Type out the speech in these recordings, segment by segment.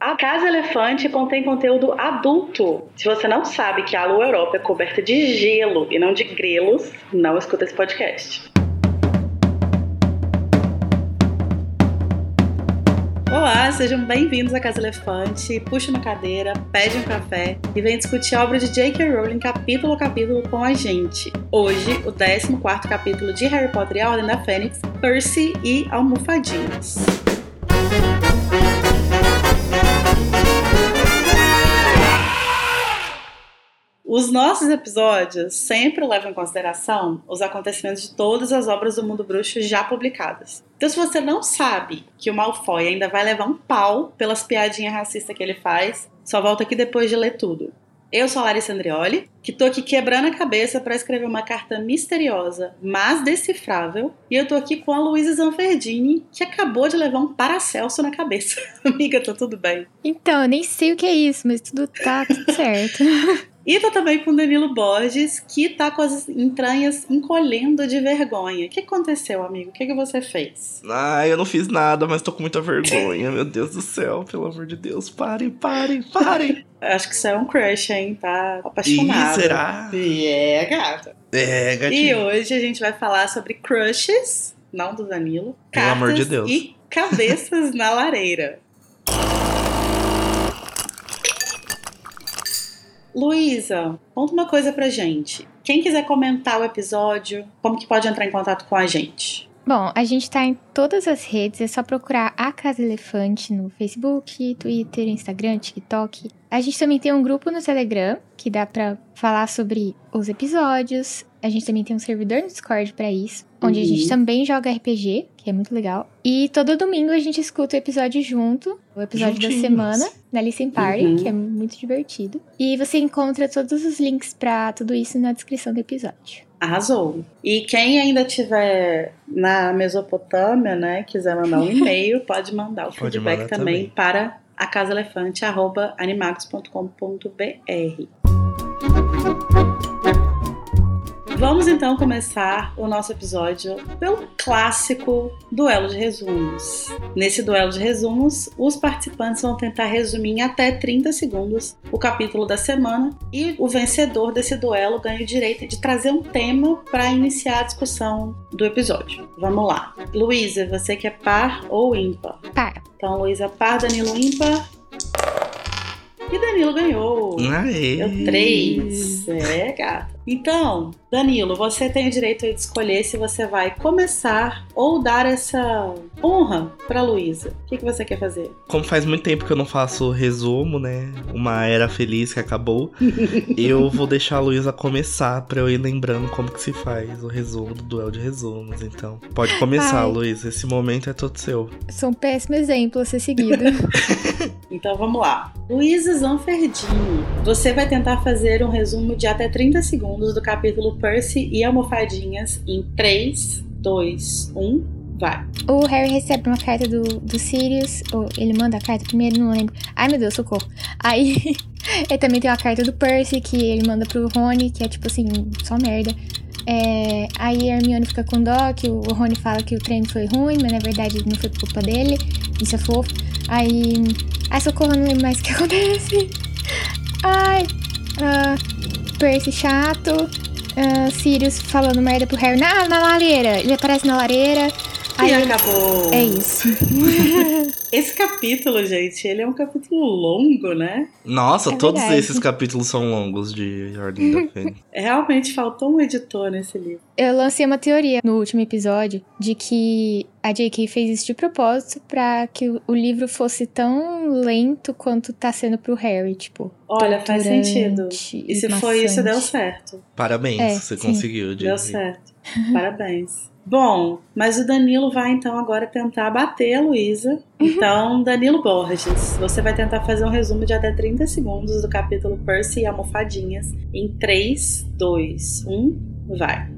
A Casa Elefante contém conteúdo adulto. Se você não sabe que a Lua Europa é coberta de gelo e não de grelos, não escuta esse podcast. Olá, sejam bem-vindos à Casa Elefante. Puxa uma cadeira, pede um café e vem discutir a obra de J.K. Rowling capítulo a capítulo com a gente. Hoje, o 14 capítulo de Harry Potter e a Ordem da Fênix, Percy e Almofadinhas. Os nossos episódios sempre levam em consideração os acontecimentos de todas as obras do mundo bruxo já publicadas. Então, se você não sabe que o Malfoy ainda vai levar um pau pelas piadinhas racistas que ele faz, só volta aqui depois de ler tudo. Eu sou a Larissa Andrioli, que tô aqui quebrando a cabeça para escrever uma carta misteriosa, mas decifrável, e eu tô aqui com a Luísa Zanferdini, que acabou de levar um Paracelso na cabeça. Amiga, tá tudo bem? Então, eu nem sei o que é isso, mas tudo tá tudo certo. E tá também com o Danilo Borges, que tá com as entranhas encolhendo de vergonha. O que aconteceu, amigo? O que, que você fez? Ah, eu não fiz nada, mas tô com muita vergonha. Meu Deus do céu, pelo amor de Deus. Parem, parem, parem. Acho que isso é um crush, hein? Tá apaixonado. Ih, será? É, gata. É, gatinho. E hoje a gente vai falar sobre crushes, não do Danilo. Pelo amor de Deus. E cabeças na lareira. Luísa, conta uma coisa pra gente. Quem quiser comentar o episódio, como que pode entrar em contato com a gente? Bom, a gente tá em todas as redes, é só procurar a Casa Elefante no Facebook, Twitter, Instagram, TikTok. A gente também tem um grupo no Telegram que dá pra falar sobre os episódios. A gente também tem um servidor no Discord para isso, onde Uhum. a gente também joga RPG, que é muito legal. E todo domingo a gente escuta o episódio junto, o episódio da Juntinhos. semana, na Listen Party, Uhum. que é muito divertido. E você encontra todos os links pra tudo isso na descrição do episódio. Arrasou. E quem ainda tiver na Mesopotâmia, né, quiser mandar um e-mail, pode mandar o Pode feedback mandar também, também. para acasaelefante@animagos.com.br. Vamos então começar o nosso episódio pelo clássico duelo de resumos. Nesse duelo de resumos, os participantes vão tentar resumir em até 30 segundos o capítulo da semana e o vencedor desse duelo ganha o direito de trazer um tema para iniciar a discussão do episódio. Vamos lá. Luísa, você que é par ou ímpar? Para. Então, Luísa par, Danilo ímpar. E Danilo ganhou. Aê. Deu três. É, gata. Então, Danilo, você tem o direito de escolher se você vai começar ou dar essa honra pra Luísa. O que, que você quer fazer? Como faz muito tempo que eu não faço resumo, né? Uma era feliz que acabou. eu vou deixar a Luísa começar pra eu ir lembrando como que se faz o resumo do duelo de resumos. Então, pode começar. Luísa. Esse momento é todo seu. Sou um péssimo exemplo a ser seguido. Então vamos lá. Luísa Zanferdini, você vai tentar fazer um resumo de até 30 segundos do capítulo Percy e Almofadinhas em 3, 2, 1, vai. O Harry recebe uma carta do, do Sirius, ou ele manda a carta primeiro, não lembro. Ai meu Deus, socorro. Aí ele também tem uma carta do Percy que ele manda pro Rony, que é tipo assim, só merda. É, aí a Hermione fica com dó, que o Rony fala que o treino foi ruim, mas na verdade não foi culpa dele. Isso é fofo. Aí. Ai, socorro, não lembro mais o que acontece. Ai. ah, Percy chato. ah, Sirius falando merda pro Harry na, na lareira. Ele aparece na lareira. E Aí acabou. é isso. Esse capítulo, gente, ele é um capítulo longo, né? Nossa, É todos verdade. esses capítulos são longos de Ordem da Fênix. Realmente faltou um editor nesse livro. Eu lancei uma teoria no último episódio de que a J.K. fez isso de propósito pra que o- livro fosse tão lento quanto tá sendo pro Harry, tipo. Olha, faz sentido. E se foi isso, maçante. deu certo. Parabéns, É, você sim. conseguiu. Deu Disney. certo. Parabéns. Bom, mas o Danilo vai então agora tentar bater a Luísa. Então, Danilo Borges, você vai tentar fazer um resumo de até 30 segundos do capítulo Percy e Almofadinhas em 3, 2, 1, vai.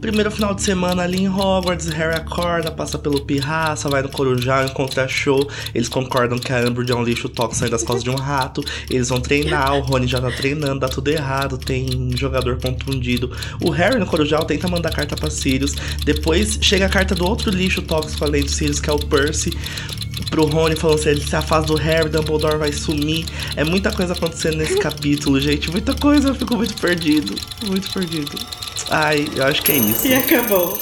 Primeiro final de semana ali em Hogwarts, Harry acorda, passa pelo Pirraça, vai no Corujal, encontra Show. Eles concordam que a Umbridge é um lixo tóxico das costas de um rato. Eles vão treinar, o Rony já tá treinando, dá tudo errado, tem jogador contundido. O Harry no Corujal tenta mandar carta pra Sirius. Depois chega a carta do outro lixo tóxico além do Sirius, que é o Percy. Pro Rony falando se ele se afasta do Harry, Dumbledore vai sumir. É muita coisa acontecendo nesse capítulo, gente. Muita coisa, eu fico muito perdido. Muito perdido. Ai, eu acho que é isso. E acabou.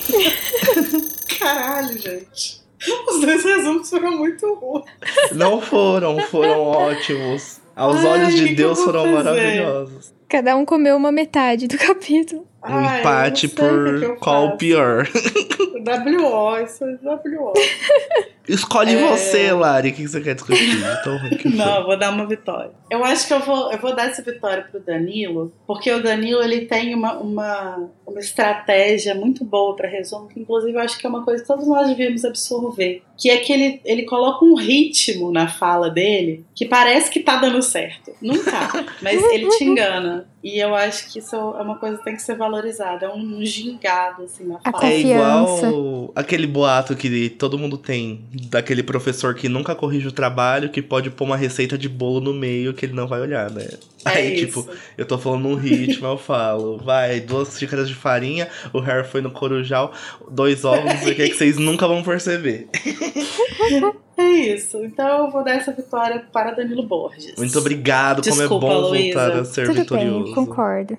Caralho, gente. Os dois resumos foram muito ruins. Não foram, foram ótimos. Aos Ai, olhos de Deus foram fazer? maravilhosos. Cada um comeu uma metade do capítulo. Um Ai, eu empate por qual o pior. WO, isso é WO. Escolhe É. você, Lari. O que você quer discutir? Ruim que. Não, eu vou dar uma vitória. Eu acho que eu vou, eu vou dar essa vitória pro Danilo, porque o Danilo ele tem uma, uma, uma estratégia muito boa para resumo, que inclusive eu acho que é uma coisa que todos nós devíamos absorver. Que é que ele, ele coloca um ritmo na fala dele que parece que tá dando certo. Não tá, mas ele te engana. E eu acho que isso é uma coisa que tem que ser valorizada. É um gingado, assim, na A fala. É igual aquele boato que todo mundo tem daquele professor que nunca corrige o trabalho, que pode pôr uma receita de bolo no meio que ele não vai olhar, né? É Aí, isso. tipo, eu tô falando num ritmo, eu falo, vai, duas xícaras de farinha, o Harry foi no corujal, dois ovos, não sei o que, é que vocês nunca vão perceber. É isso. Então eu vou dar essa vitória para Danilo Borges. Muito obrigado, como é Desculpa, bom Luísa. voltar a ser Tudo vitorioso. bem, concordo.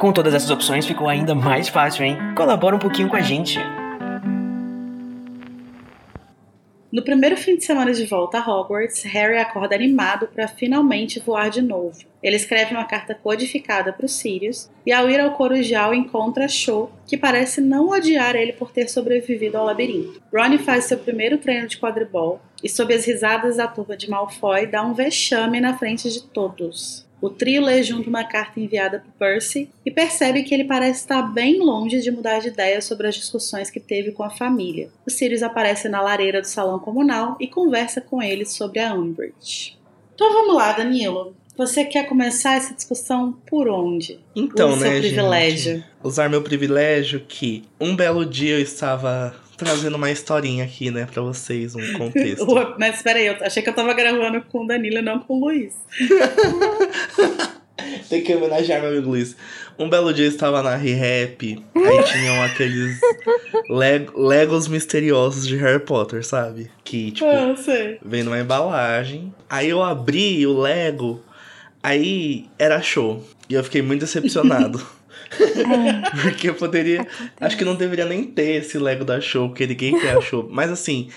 Com todas essas opções ficou ainda mais fácil, hein? Colabora um pouquinho com a gente. No primeiro fim de semana de volta a Hogwarts, Harry acorda animado para finalmente voar de novo. Ele escreve uma carta codificada para os Sirius e, ao ir ao Corujal, encontra Cho, que parece não odiar ele por ter sobrevivido ao labirinto. Ron faz seu primeiro treino de quadribol e, sob as risadas da turma de Malfoy, dá um vexame na frente de todos. O trio lê junto uma carta enviada por Percy e percebe que ele parece estar bem longe de mudar de ideia sobre as discussões que teve com a família. O Sirius aparece na lareira do salão comunal e conversa com ele sobre a Umbridge. Então vamos lá, Danilo. Você quer começar essa discussão por onde? Então, Use né, seu privilégio. gente? Usar meu privilégio que um belo dia eu estava trazendo uma historinha aqui, né, pra vocês, um contexto. Mas peraí, eu achei que eu tava gravando com o Danilo e não com o Luiz. Tem que homenagear meu amigo Luiz. Um belo dia eu estava na ReHap, aí tinham aqueles leg- Legos misteriosos de Harry Potter, sabe? Que, tipo, Ah, vem numa embalagem. Aí eu abri o Lego, aí era show. E eu fiquei muito decepcionado. Porque eu poderia. Acho que não deveria nem ter esse Lego da show, porque ninguém quer a show. Mas assim,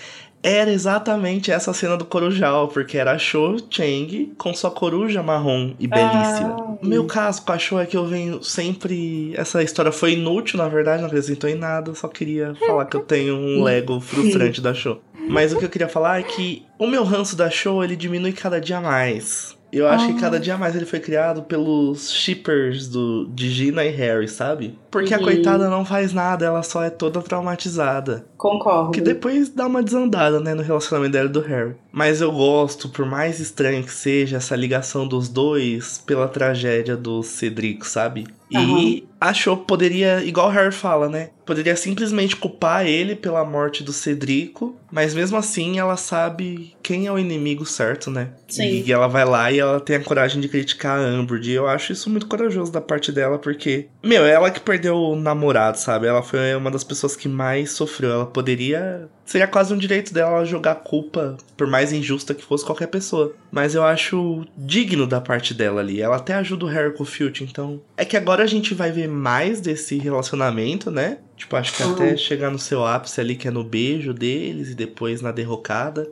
era exatamente essa cena do Corujal, porque era a Show Chang com sua coruja marrom e belíssima. Ah. O meu caso com a Show é que eu venho sempre. Essa história foi inútil, na verdade, não acrescentou em nada, só queria falar que eu tenho um Lego frustrante da Show. Mas o que eu queria falar é que o meu ranço da Show ele diminui cada dia mais. Eu acho que Ah. cada dia mais ele foi criado pelos shippers do, de Gina e Harry, sabe? Porque a Uhum. coitada não faz nada, ela só é toda traumatizada. Concordo. Que depois dá uma desandada, né, no relacionamento dela e do Harry. Mas eu gosto, por mais estranho que seja, essa ligação dos dois pela tragédia do Cedric, sabe? E achou que poderia, igual o Harry fala, né? Poderia simplesmente culpar ele pela morte do Cedrico, mas mesmo assim ela sabe quem é o inimigo certo, né? Sim. E ela vai lá e ela tem a coragem de criticar a Umbridge. E eu acho isso muito corajoso da parte dela, porque, meu, ela que perdeu o namorado, sabe? Ela foi uma das pessoas que mais sofreu. Ela poderia. Seria quase um direito dela jogar culpa, por mais injusta que fosse qualquer pessoa. Mas eu acho digno da parte dela ali. Ela até ajuda o Harry com o Filch, então. É que agora a gente vai ver mais desse relacionamento, né? Tipo, acho que Uhum. até chegar no seu ápice ali, que é no beijo deles e depois na derrocada.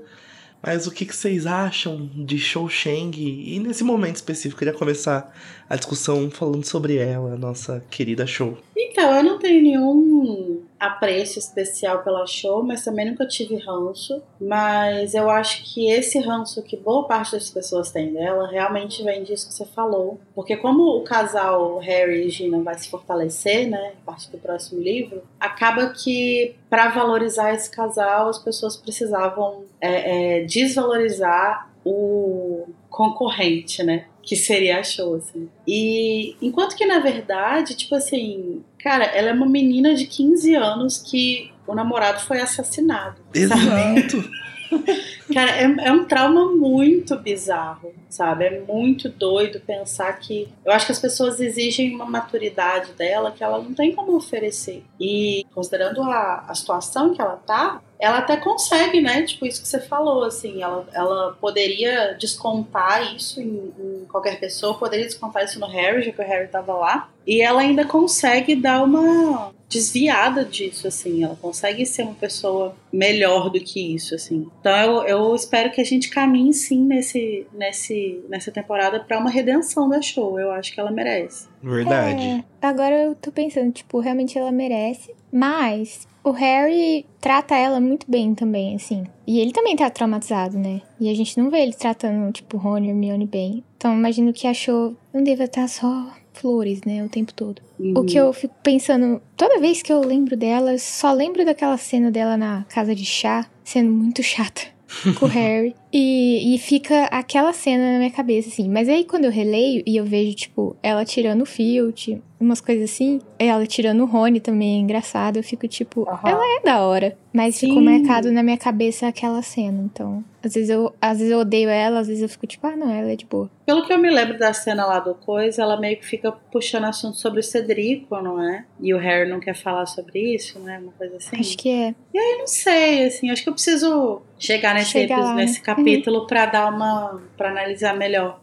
Mas o que, que vocês acham de Shou Sheng? E nesse momento específico, queria começar a discussão falando sobre ela, a nossa querida Shou. Então, eu não tenho nenhum apreço especial pela show, mas também nunca tive ranço. Mas eu acho que esse ranço que boa parte das pessoas tem dela realmente vem disso que você falou. Porque como o casal Harry e Gina vai se fortalecer, né, a partir do próximo livro, acaba que para valorizar esse casal as pessoas precisavam é, é, desvalorizar o concorrente, né? Que seria a show, assim. E enquanto que, na verdade, tipo assim, cara, ela é uma menina de 15 anos que o namorado foi assassinado. Exato. Cara, é, é, um trauma muito bizarro, sabe? É muito doido pensar que. Eu acho que as pessoas exigem uma maturidade dela que ela não tem como oferecer. E considerando a, a situação que ela tá, ela até consegue, né? Tipo, isso que você falou, assim, ela, ela poderia descontar isso em, em, qualquer pessoa, poderia descontar isso no Harry, já que o Harry tava lá. E ela ainda consegue dar uma desviada disso, assim. Ela consegue ser uma pessoa melhor do que isso, assim. Então eu, eu espero que a gente caminhe sim nesse, nesse, nessa temporada para uma redenção da show. Eu acho que ela merece. Verdade. É, agora eu tô pensando, tipo, realmente ela merece. Mas o Harry trata ela muito bem também, assim. E ele também tá traumatizado, né? E a gente não vê ele tratando, tipo, Rony e Hermione bem. Então, imagino que achou. Não deva estar só flores, né? O tempo todo. Uhum. O que eu fico pensando. Toda vez que eu lembro dela, só lembro daquela cena dela na casa de chá, sendo muito chata com o Harry. E, e fica aquela cena na minha cabeça, assim. Mas aí quando eu releio e eu vejo, tipo, ela tirando o Filt, umas coisas assim, ela tirando o Rony também, engraçado, eu fico tipo, uhum. ela é da hora. Mas Sim. ficou marcado na minha cabeça aquela cena, então. Às vezes, eu, às vezes eu odeio ela, às vezes eu fico tipo, ah, não, ela é de boa. Pelo que eu me lembro da cena lá do Coisa, ela meio que fica puxando assunto sobre o Cedrico, não é? E o Harry não quer falar sobre isso, né? Uma coisa assim. Acho que é. E aí, não sei, assim, acho que eu preciso chegar nesse, chegar lá, nesse né? Capítulo uhum. pra dar uma. para analisar melhor.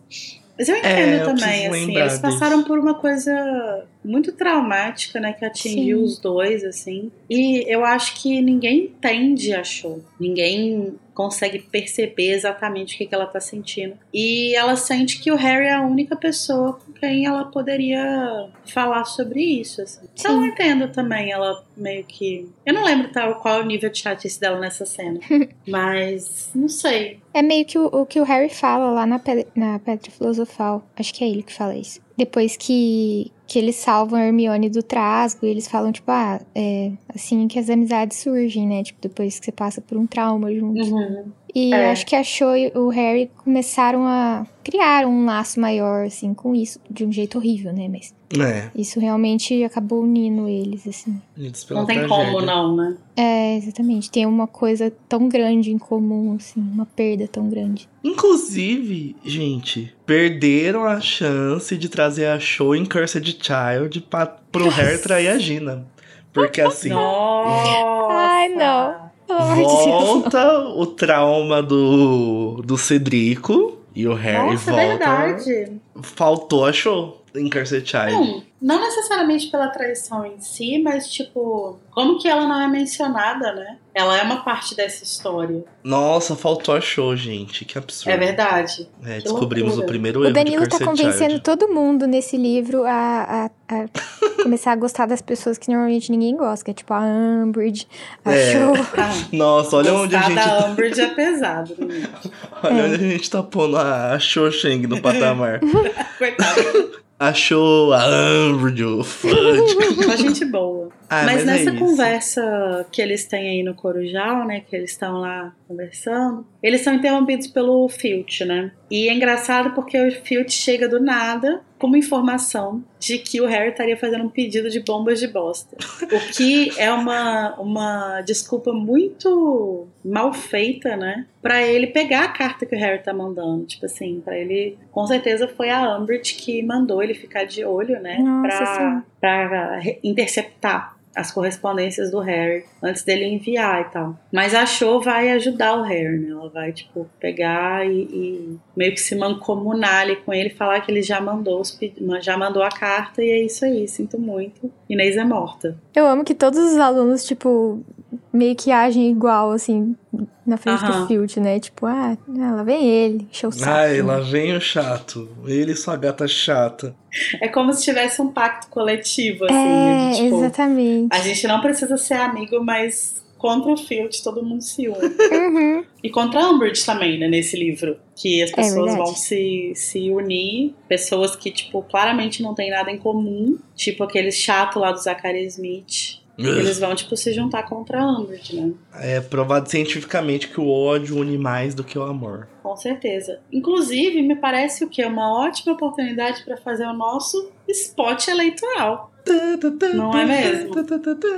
Mas eu entendo é, também, eu assim, eles passaram disso. por uma coisa muito traumática, né, que atingiu Sim. os dois, assim. E eu acho que ninguém entende a show. Ninguém consegue perceber exatamente o que, que ela tá sentindo. E ela sente que o Harry é a única pessoa com quem ela poderia falar sobre isso. Assim. Então eu entendo também ela meio que. Eu não lembro tal qual é o nível de chatice dela nessa cena. mas não sei. É meio que o, o que o Harry fala lá na, na Pedra Filosofal. Acho que é ele que fala isso. Depois que, que eles salvam a Hermione do trasgo, eles falam, tipo, ah, é assim que as amizades surgem, né? Tipo, depois que você passa por um trauma junto. Uhum. E é. acho que a Cho e o Harry começaram a criar um laço maior, assim, com isso, de um jeito horrível, né? Mas é. isso realmente acabou unindo eles, assim. Não tem tragédia. como, não, né? É, exatamente. Tem uma coisa tão grande em comum, assim, uma perda tão grande. Inclusive, gente, perderam a chance de trazer a Cho em Cursed Child pra, pro Harry trair a Gina. Porque assim. Ai, não. Volta o trauma do, do Cedrico e o Harry Nossa, volta. É verdade. Faltou a show em Cursed Child. Não, não necessariamente pela traição em si, mas tipo, como que ela não é mencionada, né? Ela é uma parte dessa história. Nossa, faltou a show, gente. Que absurdo. É verdade. É, descobrimos loucura. o primeiro erro O Danilo de tá convencendo Child. todo mundo nesse livro a, a, a começar a gostar das pessoas que normalmente ninguém gosta, que é tipo a Umbridge, a É. Show. Nossa, olha onde a gente. da Tá... Umbridge é pesado. né? Olha onde a gente tá pondo a Xoxeng no patamar. Coitado. Achou a Umbridge, o Fudge. Uma gente boa. Ah, mas, mas é nessa isso. conversa que eles têm aí no Corujal, né? Que eles estão lá conversando, eles são interrompidos pelo Filch, né? E é engraçado porque o Filch chega do nada com uma informação de que o Harry estaria fazendo um pedido de bombas de bosta. O que é uma, uma desculpa muito mal feita, né? Pra ele pegar a carta que o Harry tá mandando. Tipo assim, pra ele. Com certeza foi a Umbridge que mandou ele ficar de olho, né? Nossa, pra, pra interceptar as correspondências do Harry antes dele enviar e tal. Mas a Cho vai ajudar o Harry, né? Ela vai, tipo, pegar e, e meio que se mancomunar ali com ele, falar que ele já mandou, os, já mandou a carta e é isso aí, sinto muito. Inês é morta. Eu amo que todos os alunos, tipo, meio que agem igual, assim, na frente Aham. do Filch, né? Tipo, ah, lá vem ele, encheu o saco. Ai, lá vem o chato. Ele e sua gata chata. É como se tivesse um pacto coletivo, assim. É, de, tipo, exatamente. A gente não precisa ser amigo, mas contra o Field todo mundo se une. Uhum. E contra a Umbridge também, né, nesse livro. Que as É pessoas verdade. vão se, se unir. Pessoas que, tipo, claramente não têm nada em comum. Tipo aquele chato lá do Zachary Smith. Eles vão, tipo, se juntar contra a Umbridge, né? É provado cientificamente que o ódio une mais do que o amor. Com certeza. Inclusive, me parece o que? Uma ótima oportunidade para fazer o nosso spot eleitoral. Não é mesmo?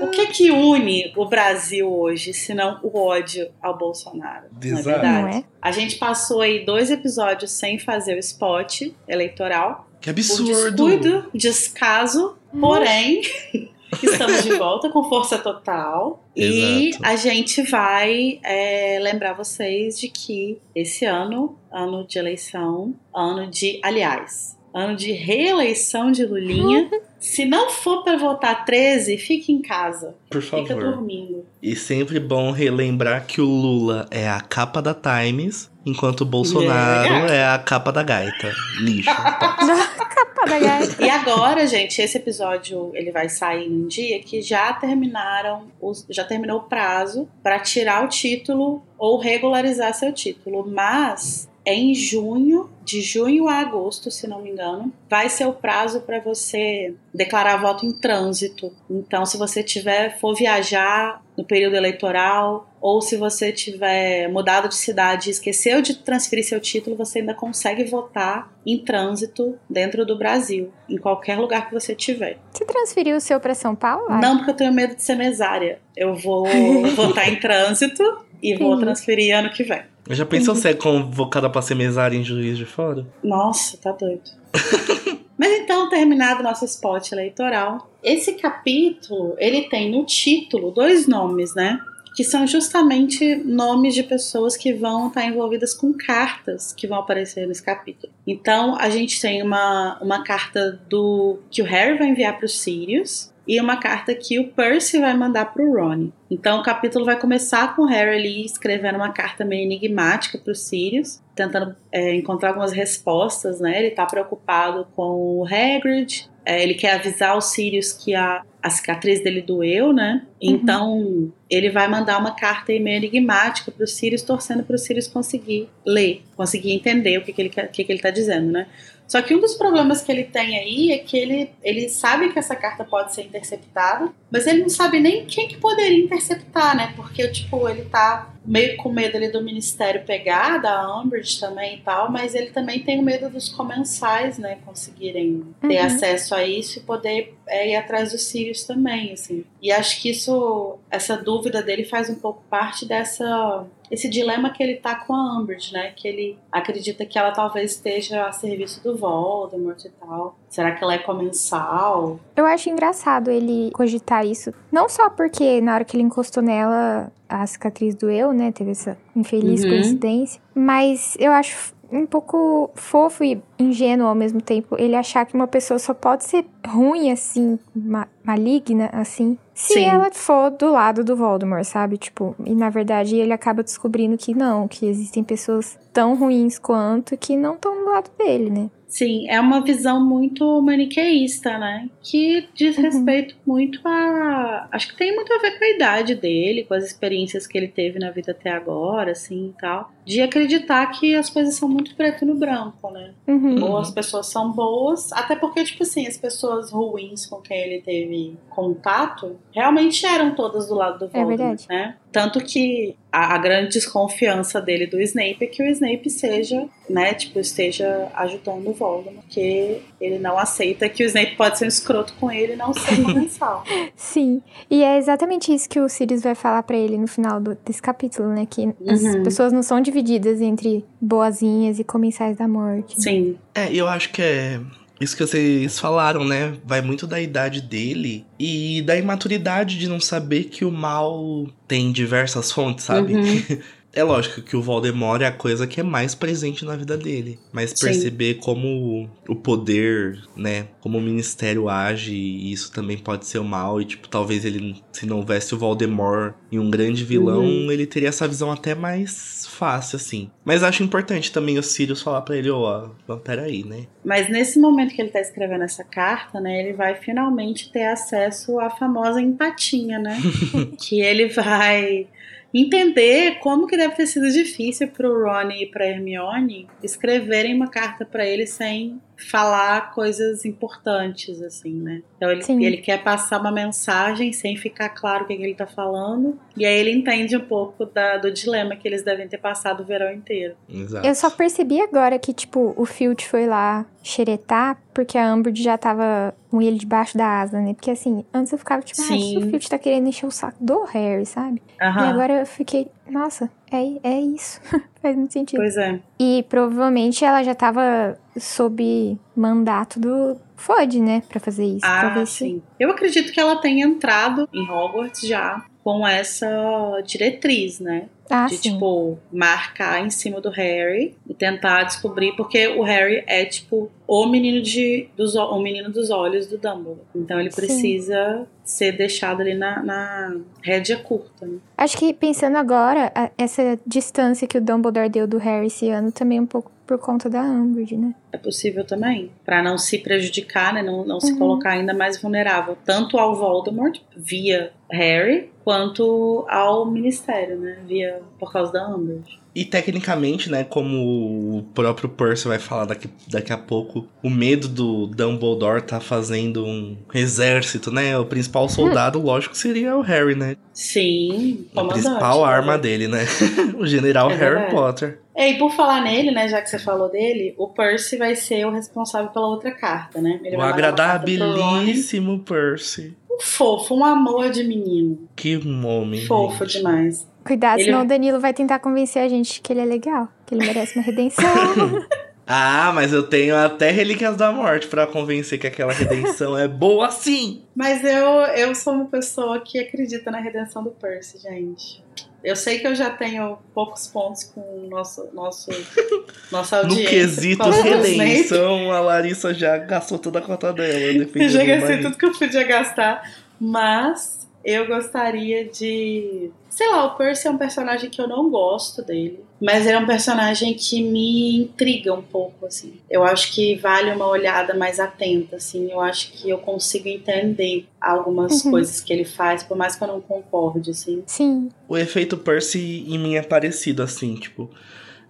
O que que une o Brasil hoje, se não o ódio ao Bolsonaro? Não é Exato. verdade? Não é? A gente passou aí dois episódios sem fazer o spot eleitoral. Que Por absurdo! descuido, descaso, porém, estamos de volta com força total. E Exato. a gente vai é, lembrar vocês de que esse ano, ano de eleição, ano de, aliás, ano de reeleição de Lulinha. Se não for para votar 13, fique em casa. Por Fica favor. dormindo. E sempre bom relembrar que o Lula é a capa da Times, enquanto o Bolsonaro É. é a capa da gaita. Lixo. Capa gaita. E agora, gente, esse episódio ele vai sair num dia que já terminaram, os, já terminou o prazo para tirar o título ou regularizar seu título, mas em junho, de junho a agosto, se não me engano, vai ser o prazo para você declarar voto em trânsito. Então, se você tiver for viajar no período eleitoral ou se você tiver mudado de cidade e esqueceu de transferir seu título, você ainda consegue votar em trânsito dentro do Brasil, em qualquer lugar que você tiver. Você transferiu o seu pra São Paulo? Não porque eu tenho medo de ser mesária. Eu vou votar em trânsito e vou Entendi. transferir ano que vem. Já pensou se é convocada pra ser mesária em Juiz de Fora? Nossa, tá doido. Mas então, terminado nosso spot eleitoral, esse capítulo, ele tem no título dois nomes, né? Que são justamente nomes de pessoas que vão estar envolvidas com cartas que vão aparecer nesse capítulo. Então, a gente tem uma, uma carta do que o Harry vai enviar para os Sirius e uma carta que o Percy vai mandar para o Ron. Então, o capítulo vai começar com o Harry ali escrevendo uma carta meio enigmática para os Sirius, tentando é, encontrar algumas respostas, né? Ele tá preocupado com o Hagrid, é, ele quer avisar os Sirius que a, a cicatriz dele doeu, né? Então, ele vai mandar uma carta meio enigmática para os Sirius, torcendo para os Sirius conseguir ler, conseguir entender o que, que, ele, quer- o que, que ele tá dizendo, né? Só que um dos problemas que ele tem aí é que ele, ele sabe que essa carta pode ser interceptada, mas ele não sabe nem quem que poderia interceptar, né? Porque, tipo, ele tá meio com medo ali do ministério pegar, da Umbridge também e tal, mas ele também tem medo dos comensais, né? Conseguirem ter Uhum. acesso a isso e poder é, ir atrás dos Sirius também, assim. E acho que isso, essa dúvida dele faz um pouco parte dessa esse dilema que ele tá com a Umbridge, né? Que ele acredita que ela talvez esteja a serviço do Voldemort e tal. Será que ela é comensal? Eu acho engraçado ele cogitar isso. Não só porque na hora que ele encostou nela, a cicatriz doeu, né? Teve essa infeliz Uhum. coincidência. Mas eu acho um pouco fofo e ingênuo ao mesmo tempo ele achar que uma pessoa só pode ser ruim, assim, ma- maligna, assim, se Sim. ela for do lado do Voldemort, sabe? Tipo, e na verdade ele acaba descobrindo que não, que existem pessoas tão ruins quanto que não estão do lado dele, né? Sim, é uma visão muito maniqueísta, né? Que diz Uhum. respeito muito a. Acho que tem muito a ver com a idade dele, com as experiências que ele teve na vida até agora, assim e tal. De acreditar que as coisas são muito preto no branco, né? Uhum. Ou as pessoas são boas, até porque, tipo assim, as pessoas ruins com quem ele teve contato realmente eram todas do lado do É Voldemort, verdade. né? Tanto que a, a grande desconfiança dele do Snape é que o Snape seja, né, tipo, esteja ajudando o Voldemort, porque ele não aceita que o Snape pode ser um escroto com ele e não ser comensal. Sim, e é exatamente isso que o Sirius vai falar pra ele no final do- desse capítulo, né? Que as Uhum. pessoas não são divididas entre boazinhas e comensais da morte. Sim, É, eu acho que é isso que vocês falaram, né? Vai muito da idade dele e da imaturidade de não saber que o mal tem diversas fontes, sabe? Uhum. É lógico que o Voldemort é a coisa que é mais presente na vida dele. Mas Sim. perceber como o poder, né? Como o ministério age, e isso também pode ser o mal. E, tipo, talvez ele, se não houvesse o Voldemort e um grande vilão, Uhum. ele teria essa visão até mais fácil, assim. Mas acho importante também o Sirius falar pra ele, ó, oh, peraí, né? Mas nesse momento que ele tá escrevendo essa carta, né, ele vai finalmente ter acesso à famosa empatia, né? que ele vai entender como que deve ter sido difícil pro Ron e pra Hermione escreverem uma carta pra ele sem falar coisas importantes, assim, né? Então ele, Sim. ele quer passar uma mensagem sem ficar claro o que, que ele tá falando. E aí ele entende um pouco da- do dilema que eles devem ter passado o verão inteiro. Exato. Eu só percebi agora que, tipo, o Filch foi lá xeretar porque a Umbridge já tava com ele debaixo da asa, né? Porque, assim, antes eu ficava, tipo, ah, o Filch tá querendo encher o saco do Harry, sabe? E Aham. agora eu fiquei, nossa, é, é isso. Faz muito sentido. Pois é. E provavelmente ela já tava sob mandato do Fudge, né? Pra fazer isso. pra Ah, ver se- sim. Eu acredito que ela tenha entrado em Hogwarts já com essa diretriz, né? Ah, de, sim. tipo, marcar em cima do Harry e tentar descobrir, porque o Harry é, tipo, o menino, de, dos, o menino dos olhos do Dumbledore. Então ele Sim. precisa ser deixado ali na, na rédea curta, né? Acho que pensando agora, essa distância que o Dumbledore deu do Harry esse ano também é um pouco por conta da Umbridge, né? É possível também. Pra não se prejudicar, né? Não, não se Uhum. colocar ainda mais vulnerável. Tanto ao Voldemort, via Harry, quanto ao Ministério, né? Via, por causa da Umbridge. E tecnicamente, né, como o próprio Percy vai falar daqui, daqui a pouco, o medo do Dumbledore tá fazendo um exército, né? O principal soldado, lógico, seria o Harry, né? Sim, A principal né? arma dele, né? o general É Harry. Potter. É, e por falar nele, né, já que você falou dele, o Percy vai ser o responsável pela outra carta, né? Ele O agradabilíssimo Percy. Um fofo, um amor de menino. Que homem. Fofo gente. demais. Cuidado, Ele- senão o Danilo vai tentar convencer a gente que ele é legal, que ele merece uma redenção. Ah, mas eu tenho até Relíquias da Morte pra convencer que aquela redenção é boa sim. Mas eu, eu sou uma pessoa que acredita na redenção do Percy, gente. Eu sei que eu já tenho poucos pontos com o nosso, nosso, nossa No audiência. quesito do Snape. redenção, a Larissa já gastou toda a cota dela. Eu já gastei tudo que eu podia gastar. Mas eu gostaria de. Sei lá, o Percy é um personagem que eu não gosto dele. Mas ele é um personagem que me intriga um pouco, assim. Eu acho que vale uma olhada mais atenta, assim. Eu acho que eu consigo entender algumas Uhum. coisas que ele faz, por mais que eu não concorde, assim. Sim. O efeito Percy em mim é parecido, assim, tipo.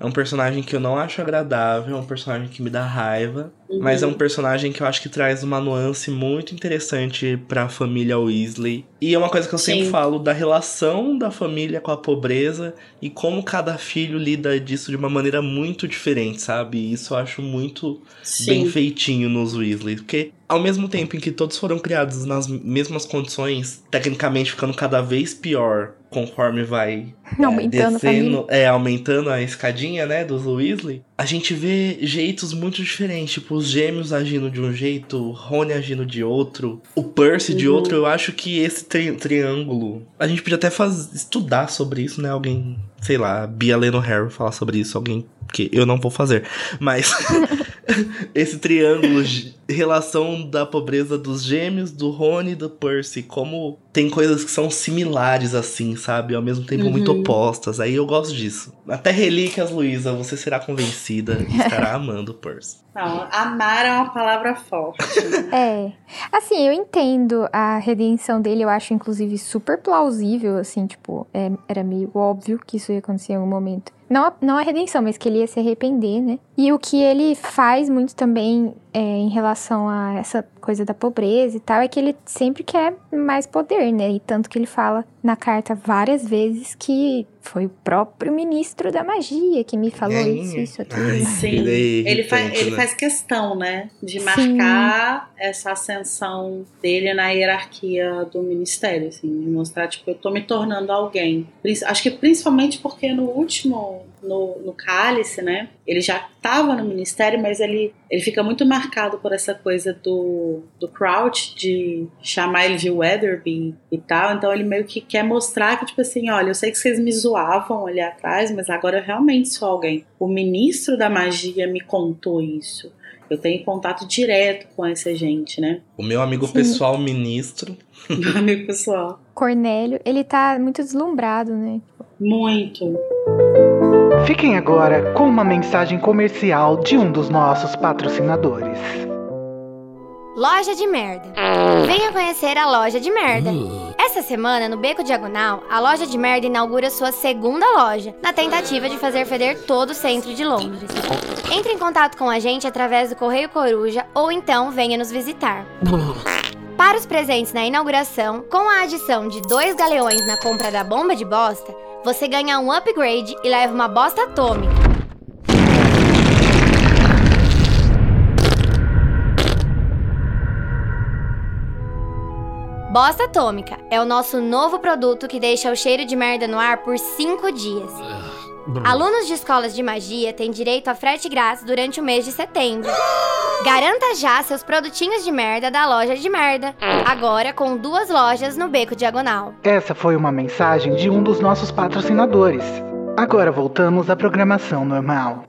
É um personagem que eu não acho agradável, é um personagem que me dá raiva, mas é um personagem que eu acho que traz uma nuance muito interessante pra família Weasley. E é uma coisa que eu sempre Sim. falo da relação da família com a pobreza e como cada filho lida disso de uma maneira muito diferente, sabe? Isso eu acho muito bem Sim. feitinho nos Weasley. Porque ao mesmo tempo em que todos foram criados nas mesmas condições, tecnicamente ficando cada vez pior conforme vai é, Aumentando descendo, é, aumentando a escadinha, né, dos Weasley, a gente vê jeitos muito diferentes, tipo, os gêmeos agindo de um jeito, o Rony agindo de outro, o Percy de Uhum. outro, eu acho que esse tri- triângulo, a gente podia até faz, estudar sobre isso, né, alguém, sei lá, Bia lendo Harry falar sobre isso, alguém que eu não vou fazer, mas esse triângulo, de relação da pobreza dos gêmeos, do Rony e do Percy, como tem coisas que são similares assim, sabe? Ao mesmo tempo muito Uhum. opostas. Aí eu gosto disso. Até Relíquias, Luísa, você será convencida e estará amando o Percy. Não, amar é uma palavra forte. né? É. Assim, eu entendo a redenção dele, eu acho, inclusive, super plausível, assim, tipo, é- era meio óbvio que isso ia acontecer em algum momento. Não a, não a redenção, mas que ele ia se arrepender, né? E o que ele faz muito também é, em relação a essa coisa da pobreza e tal, é que ele sempre quer mais poder, né? E tanto que ele fala na carta várias vezes que foi o próprio ministro da magia que me falou É, isso, isso, aquilo. ai, Sim. Ele é Ele, faz, ele né? faz questão, né? De Sim. marcar essa ascensão dele na hierarquia do ministério, assim, de mostrar, tipo, eu tô me tornando alguém. Acho que principalmente porque no último, no, no cálice, né? Ele já estava no ministério, mas ele, ele fica muito marcado por essa coisa do, do Crouch, de chamar ele de Weatherby e tal. Então ele meio que quer mostrar que, tipo assim, olha, eu sei que vocês me zoavam ali atrás, mas agora eu realmente sou alguém. O ministro da magia me contou isso. Eu tenho contato direto com essa gente, né? O meu amigo Sim. pessoal, ministro. Meu amigo pessoal. Cornélio, ele tá muito deslumbrado, né? Muito. Fiquem agora com uma mensagem comercial de um dos nossos patrocinadores. Loja de Merda. Venha conhecer a Loja de Merda. Essa semana, no Beco Diagonal, a Loja de Merda inaugura sua segunda loja, na tentativa de fazer feder todo o centro de Londres. Entre em contato com a gente através do Correio Coruja ou então venha nos visitar. Para os presentes na inauguração, com a adição de dois galeões na compra da bomba de bosta, você ganha um upgrade e leva uma bosta atômica. Bosta Atômica é o nosso novo produto que deixa o cheiro de merda no ar por 5 dias. Alunos de escolas de magia têm direito a frete grátis durante o mês de setembro. Garanta já seus produtinhos de merda da loja de merda. Agora com duas lojas no Beco Diagonal. Essa foi uma mensagem de um dos nossos patrocinadores. Agora voltamos à programação normal.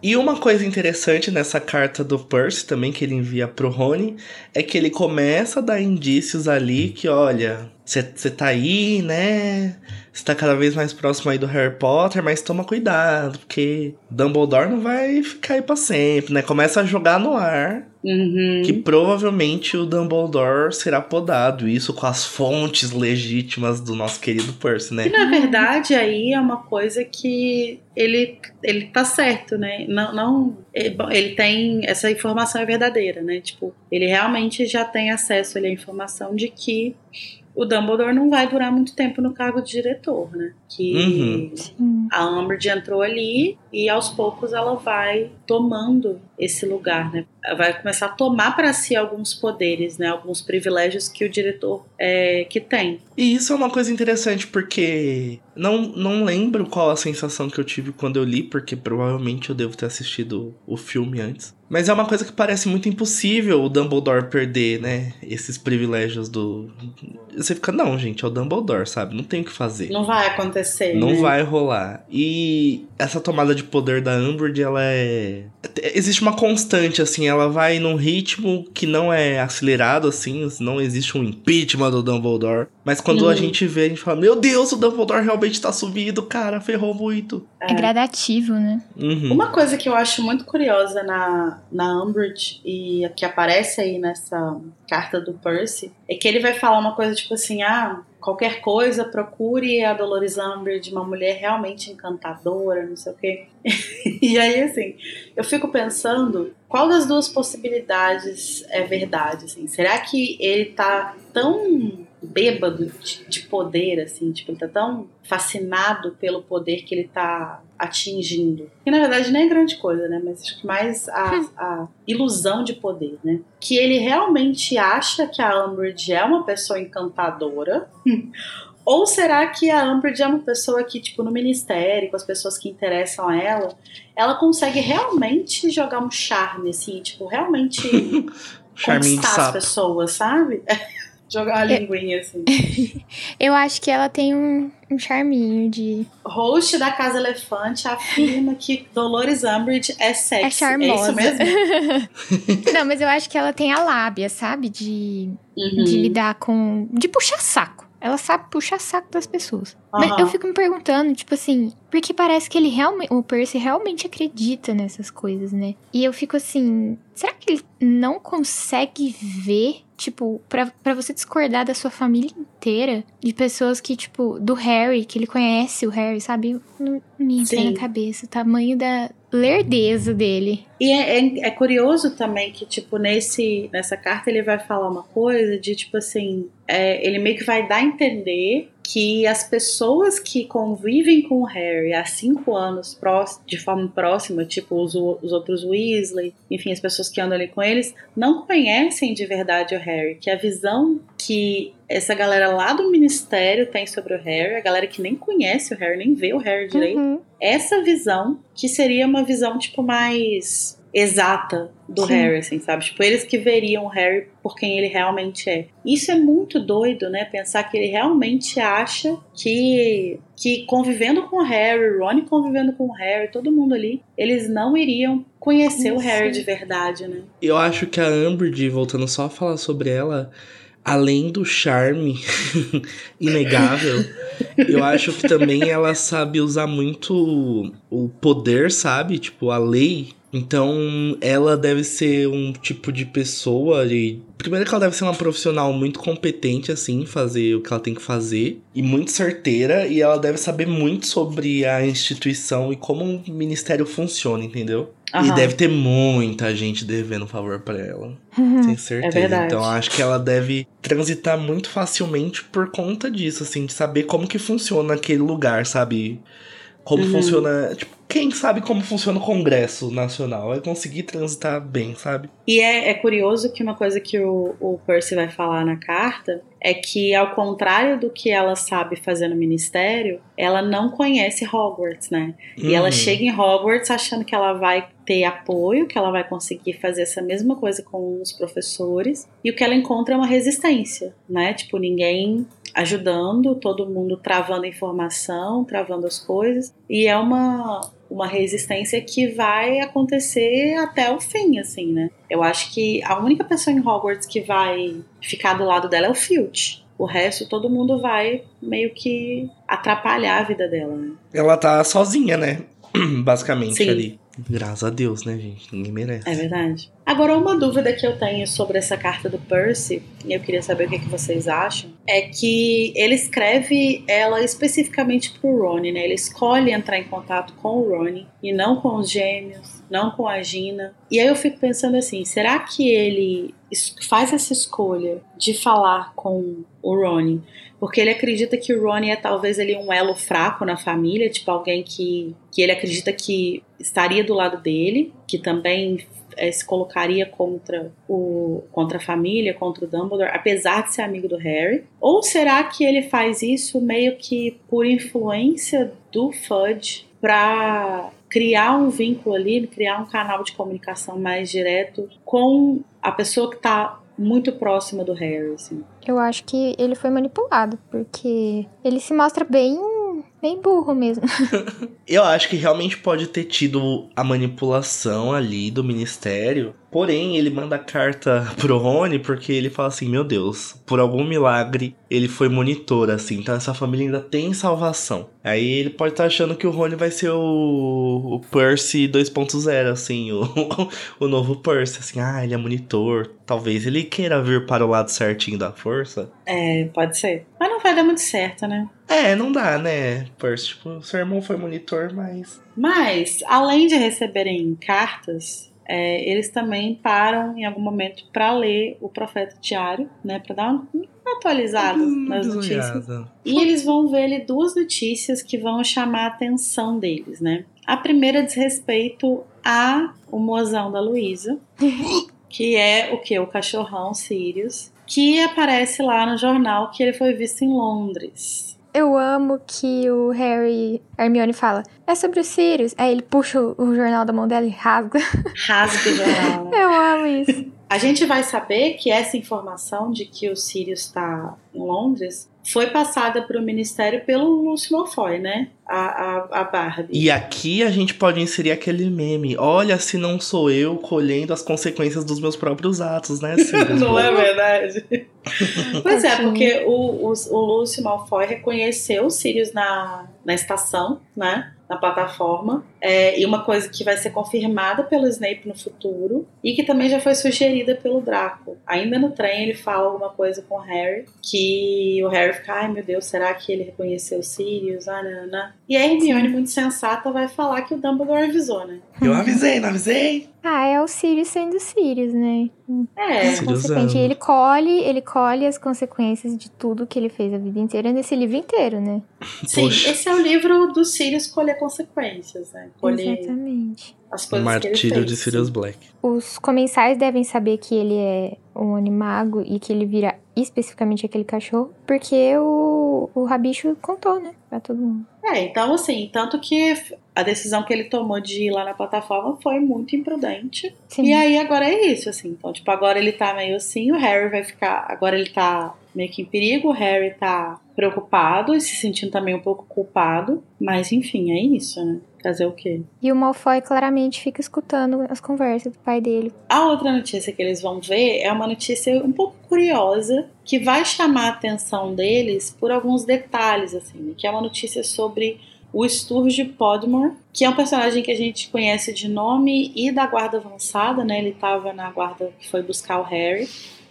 E uma coisa interessante nessa carta do Percy também que ele envia pro Rony é que ele começa a dar indícios ali que, olha, você tá aí, né? Você tá cada vez mais próximo aí do Harry Potter, mas toma cuidado, porque Dumbledore não vai ficar aí pra sempre, né? Começa a jogar no ar uhum. que provavelmente o Dumbledore será podado. Isso com as fontes legítimas do nosso querido Percy, né? E na verdade aí é uma coisa que ele, ele tá certo, né? Não, não ele tem essa informação é verdadeira, né? Tipo, ele realmente já tem acesso à informação de que o Dumbledore não vai durar muito tempo no cargo de diretor, né? Que uhum. a Umbridge entrou ali e aos poucos ela vai tomando esse lugar, né? Vai começar a tomar para si alguns poderes, né? Alguns privilégios que o diretor é, que tem. E isso é uma coisa interessante porque não, não lembro qual a sensação que eu tive quando eu li, porque provavelmente eu devo ter assistido o filme antes. Mas é uma coisa que parece muito impossível o Dumbledore perder, né? Esses privilégios do. Você fica, não, gente, é o Dumbledore, sabe? Não tem o que fazer. Não vai acontecer. Não né? vai rolar. E essa tomada de poder da Umbridge, ela é. Existe uma constante, assim, ela vai num ritmo que não é acelerado, assim, não existe um impeachment do Dumbledore. Mas quando uhum. a gente vê, a gente fala: Meu Deus, o Dumbledore realmente tá subido, cara, ferrou muito. É, é gradativo, né? Uhum. Uma coisa que eu acho muito curiosa na, na Umbridge e que aparece aí nessa carta do Percy é que ele vai falar uma coisa tipo assim: ah, qualquer coisa, procure a Dolores Umbridge, uma mulher realmente encantadora, não sei o quê. e aí, assim, eu fico pensando qual das duas possibilidades é verdade, assim. Será que ele tá tão bêbado de, de, poder, assim, tipo, ele tá tão fascinado pelo poder que ele tá atingindo. Que na verdade nem é grande coisa, né? Mas acho que mais a, hum. a ilusão de poder, né? Que ele realmente acha que a Umbridge é uma pessoa encantadora. Ou será que a Umbridge é uma pessoa que, tipo, no ministério, com as pessoas que interessam a ela, ela consegue realmente jogar um charme, assim, tipo, realmente conquistar as pessoas, sabe? Jogar a linguinha, assim. Eu acho que ela tem um, um charminho de. Host da Casa Elefante afirma que Dolores Umbridge é sexy. É charmosa. É isso mesmo? Não, mas eu acho que ela tem a lábia, sabe? De, uhum. de lidar com. de puxar saco. Ela sabe puxar saco das pessoas. Uhum. Mas eu fico me perguntando, tipo assim, porque parece que ele realmente. O Percy realmente acredita nessas coisas, né? E eu fico assim, será que ele não consegue ver tipo, pra, você discordar da sua família inteira, de pessoas que, tipo, do Harry, que ele conhece o Harry, sabe? Não, me entra na cabeça o tamanho da lerdeza dele. E é, é, é, curioso também que, tipo, nesse, nessa carta ele vai falar uma coisa de, tipo assim, é, ele meio que vai dar a entender que as pessoas que convivem com o Harry há cinco anos de forma próxima, tipo os, os, outros Weasley, enfim, as pessoas que andam ali com eles, não conhecem de verdade o Harry. Que a visão que essa galera lá do ministério tem sobre o Harry, a galera que nem conhece o Harry, nem vê o Harry direito, uhum. essa visão que seria uma visão, tipo, mais exata do Sim. Harry, assim, sabe? Tipo, eles que veriam o Harry por quem ele realmente é. Isso é muito doido, né? Pensar que ele realmente acha que, que convivendo com o Harry, Ron convivendo com o Harry, todo mundo ali, eles não iriam conhecer o Harry de verdade, né? Eu acho que a Umbridge, voltando só a falar sobre ela, além do charme inegável, eu acho que também ela sabe usar muito o poder, sabe? Tipo, a lei então, ela deve ser um tipo de pessoa e primeiro que ela deve ser uma profissional muito competente assim, fazer o que ela tem que fazer e muito certeira e ela deve saber muito sobre a instituição e como o ministério funciona, entendeu? Uhum. E deve ter muita gente devendo favor para ela. Uhum. Sem certeza. É. Então acho que ela deve transitar muito facilmente por conta disso, assim, de saber como que funciona aquele lugar, sabe? Como uhum. funciona, tipo, quem sabe como funciona o Congresso Nacional, é conseguir transitar bem, sabe? E é, é curioso que uma coisa que o, o Percy vai falar na carta é que, ao contrário do que ela sabe fazer no ministério, ela não conhece Hogwarts, né? Uhum. E ela uhum. chega em Hogwarts achando que ela vai ter apoio, que ela vai conseguir fazer essa mesma coisa com os professores, e o que ela encontra é uma resistência, né? Tipo, ninguém ajudando, todo mundo travando informação, travando as coisas, e é uma uma resistência que vai acontecer até o fim, assim, né? Eu acho que a única pessoa em Hogwarts que vai ficar do lado dela é o Filch. O resto, todo mundo vai meio que atrapalhar a vida dela, né? Ela tá sozinha, né? Basicamente Sim. ali. Graças a Deus, né, gente? Ninguém merece. É verdade. Agora, uma dúvida que eu tenho sobre essa carta do Percy, e eu queria saber o que, é que vocês acham, é que ele escreve ela especificamente pro Rony, né? Ele escolhe entrar em contato com o Rony e não com os gêmeos, não com a Gina. E aí eu fico pensando assim, será que ele faz essa escolha de falar com o Rony porque ele acredita que o Ronnie é talvez ele um elo fraco na família, tipo alguém que, que ele acredita que estaria do lado dele, que também é, se colocaria contra o contra a família, contra o Dumbledore, apesar de ser amigo do Harry? Ou será que ele faz isso meio que por influência do Fudge para criar um vínculo ali, criar um canal de comunicação mais direto com a pessoa que está muito próxima do Harry, assim. Eu acho que ele foi manipulado, porque ele se mostra bem bem burro mesmo. eu acho que realmente pode ter tido a manipulação ali do ministério. Porém, ele manda carta pro Rony porque ele fala assim: Meu Deus, por algum milagre ele foi monitor, assim, então essa família ainda tem salvação. Aí ele pode estar tá achando que o Rony vai ser o, o Percy 2.0, assim, o, o novo Percy, assim, ah, ele é monitor. Talvez ele queira vir para o lado certinho da força. É, pode ser. Mas não vai dar muito certo, né? É, não dá, né, Percy? Tipo, seu irmão foi monitor, mas. Mas, além de receberem cartas, é, eles também param em algum momento para ler o Profeta Diário, né, para dar um atualizado hum, nas notícias. E eles vão ver ali duas notícias que vão chamar a atenção deles, né? A primeira diz respeito a o mozão da Luísa, que é o que? O cachorrão Sirius, que aparece lá no jornal que ele foi visto em Londres. Eu amo que o Harry Hermione fala, é sobre o Sirius. Aí ele puxa o jornal da mão dela e rasga. Rasga o jornal. Eu amo isso. A gente vai saber que essa informação de que o Sirius está em Londres foi passada para o Ministério pelo Lúcio Malfoy, né? A, a, a Barbie. E aqui a gente pode inserir aquele meme. Olha se não sou eu colhendo as consequências dos meus próprios atos, né, Sirius? não é verdade? pois é, porque o, o, o Lúcio Malfoy reconheceu o Sirius na, na estação, né? Na plataforma É, e uma coisa que vai ser confirmada pelo Snape no futuro e que também já foi sugerida pelo Draco. Ainda no trem ele fala alguma coisa com o Harry que o Harry fica, ai meu Deus, será que ele reconheceu Sirius? Ah, não, não. E a Hermione, muito sensata, vai falar que o Dumbledore avisou, né? Eu avisei, não avisei? Ah, é o Sirius sendo Sirius, né? É. Consequente, ele colhe, ele colhe as consequências de tudo que ele fez a vida inteira nesse livro inteiro, né? sim, Poxa. esse é o livro do Sirius colher consequências, né? Colher Exatamente. as O coisas que ele martírio fez. de Sirius Black. Os comensais devem saber que ele é um animago e que ele vira especificamente aquele cachorro, porque o, o Rabicho contou, né? Pra todo mundo. É, então assim, tanto que a decisão que ele tomou de ir lá na plataforma foi muito imprudente. Sim. E aí agora é isso, assim. Então, tipo, agora ele tá meio assim, o Harry vai ficar. Agora ele tá meio que em perigo, o Harry tá preocupado e se sentindo também um pouco culpado. Mas enfim, é isso, né? Fazer o quê? E o Malfoy claramente fica escutando as conversas do pai dele. A outra notícia que eles vão ver é uma notícia um pouco curiosa que vai chamar a atenção deles por alguns detalhes, assim, que é uma notícia sobre o Sturge Podmore, que é um personagem que a gente conhece de nome e da guarda avançada, né? Ele estava na guarda que foi buscar o Harry,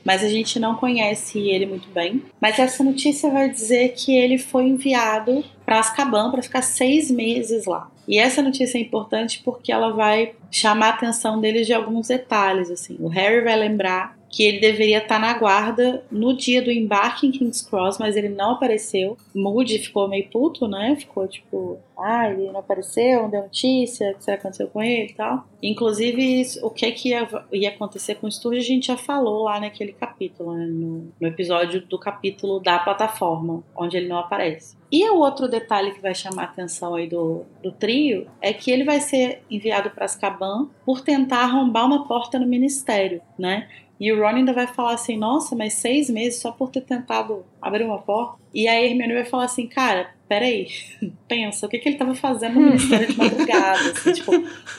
mas a gente não conhece ele muito bem. Mas essa notícia vai dizer que ele foi enviado para Azkaban para ficar seis meses lá. E essa notícia é importante porque ela vai chamar a atenção deles de alguns detalhes. Assim, o Harry vai lembrar que ele deveria estar na guarda no dia do embarque em King's Cross, mas ele não apareceu. Moody ficou meio puto, né? Ficou tipo, ah, ele não apareceu, não deu notícia, o que será que aconteceu com ele e tal. Inclusive, o que, que ia, ia acontecer com o Sturge, a gente já falou lá naquele capítulo, né? no, no episódio do capítulo da plataforma, onde ele não aparece. E o outro detalhe que vai chamar a atenção aí do, do trio é que ele vai ser enviado para Azkaban por tentar arrombar uma porta no ministério, né? E o Ron ainda vai falar assim, nossa, mas seis meses só por ter tentado abrir uma porta. E aí a Hermione vai falar assim, cara, peraí, pensa, o que, que ele tava fazendo no ministério de madrugada? Assim, tipo,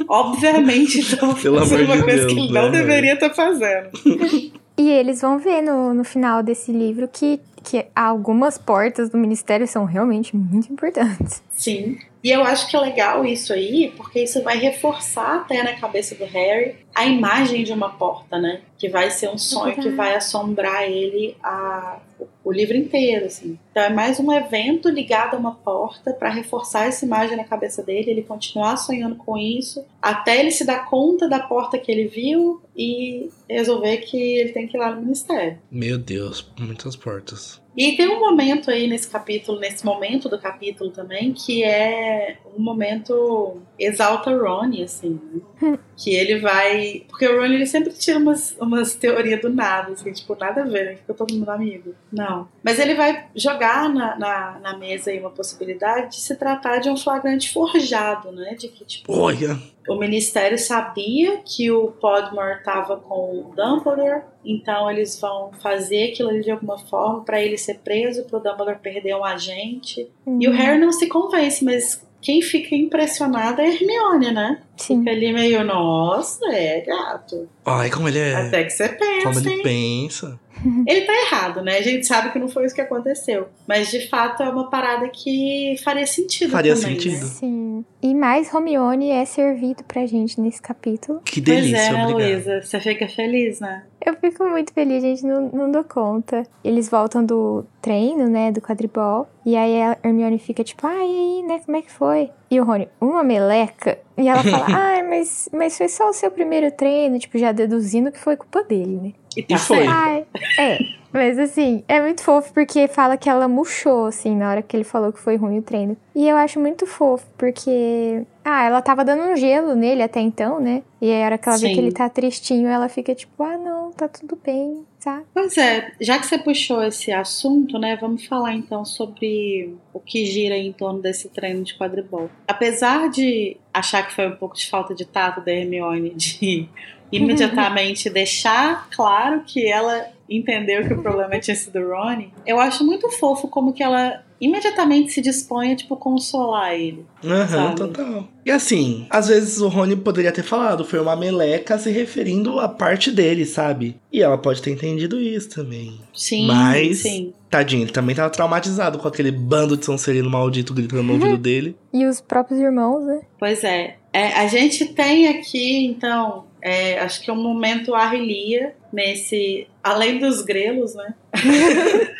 obviamente ele tava Pelo fazendo uma de coisa Deus, que ele não né? deveria estar fazendo. E eles vão ver no, no final desse livro que, que algumas portas do ministério são realmente muito importantes. Sim. E eu acho que é legal isso aí, porque isso vai reforçar até na cabeça do Harry a imagem de uma porta, né? Que vai ser um sonho que vai assombrar ele a, o livro inteiro, assim. Então é mais um evento ligado a uma porta para reforçar essa imagem na cabeça dele, ele continuar sonhando com isso, até ele se dar conta da porta que ele viu e resolver que ele tem que ir lá no ministério. Meu Deus, muitas portas. E tem um momento aí nesse capítulo, nesse momento do capítulo também, que é um momento exalta Ron, assim, né? que ele vai. Porque o Ron ele sempre tira umas, umas teorias do nada, assim, tipo, nada a ver, né? Fica todo mundo amigo. Não. Mas ele vai jogar na, na, na mesa aí uma possibilidade de se tratar de um flagrante forjado, né? De que, tipo, Olha, o ministério sabia que o Podmore estava com o Dumbledore, então eles vão fazer aquilo ali de alguma forma para ele ser preso, para o Dumbledore perder um agente. E o Harry não se convence, mas quem fica impressionado é a Hermione, né? Sim. Fica ali meio, nossa, é gato. ai, como ele é. Até que você pensa, Como ele hein? pensa. Ele tá errado, né? A gente sabe que não foi isso que aconteceu. Mas de fato é uma parada que faria sentido Faria também, sentido. né? Sim. E mais Romione é servido pra gente nesse capítulo. Que Pois delícia, é, né, obrigado. Luísa? Você fica feliz, né? Eu fico muito feliz, gente, não, não dou conta. Eles voltam do treino, né, do quadribol. E aí a Hermione fica tipo, ai, e aí, né, como é que foi? E o Rony, uma meleca. E ela fala, ai, mas, mas foi só o seu primeiro treino, tipo, já deduzindo que foi culpa dele, né? E tá E foi. Ai, é. Mas assim, é muito fofo porque fala que ela murchou, assim, na hora que ele falou que foi ruim o treino. E eu acho muito fofo, porque. Ah, ela tava dando um gelo nele até então, né? E aí a hora que ela vê Sim. que ele tá tristinho, ela fica tipo, ah, não, tá tudo bem, sabe? Pois é, já que você puxou esse assunto, né, vamos falar então sobre o que gira em torno desse treino de quadribol. Apesar de achar que foi um pouco de falta de tato da Hermione de imediatamente deixar claro que ela entendeu que o problema tinha sido o Ronnie, eu acho muito fofo como que ela imediatamente se dispõe a, tipo, consolar ele. Aham, Sabe? total. E assim, às vezes o Rony poderia ter falado, foi uma meleca se referindo à parte dele, sabe? E ela pode ter entendido isso também. Sim, Mas- sim. Tadinho, ele também tava traumatizado com aquele bando de Sonserino maldito gritando no ouvido dele. E os próprios irmãos, né? Pois é. É, a gente tem aqui, então, é, acho que é um momento Arrilia nesse. Além dos grelos, né?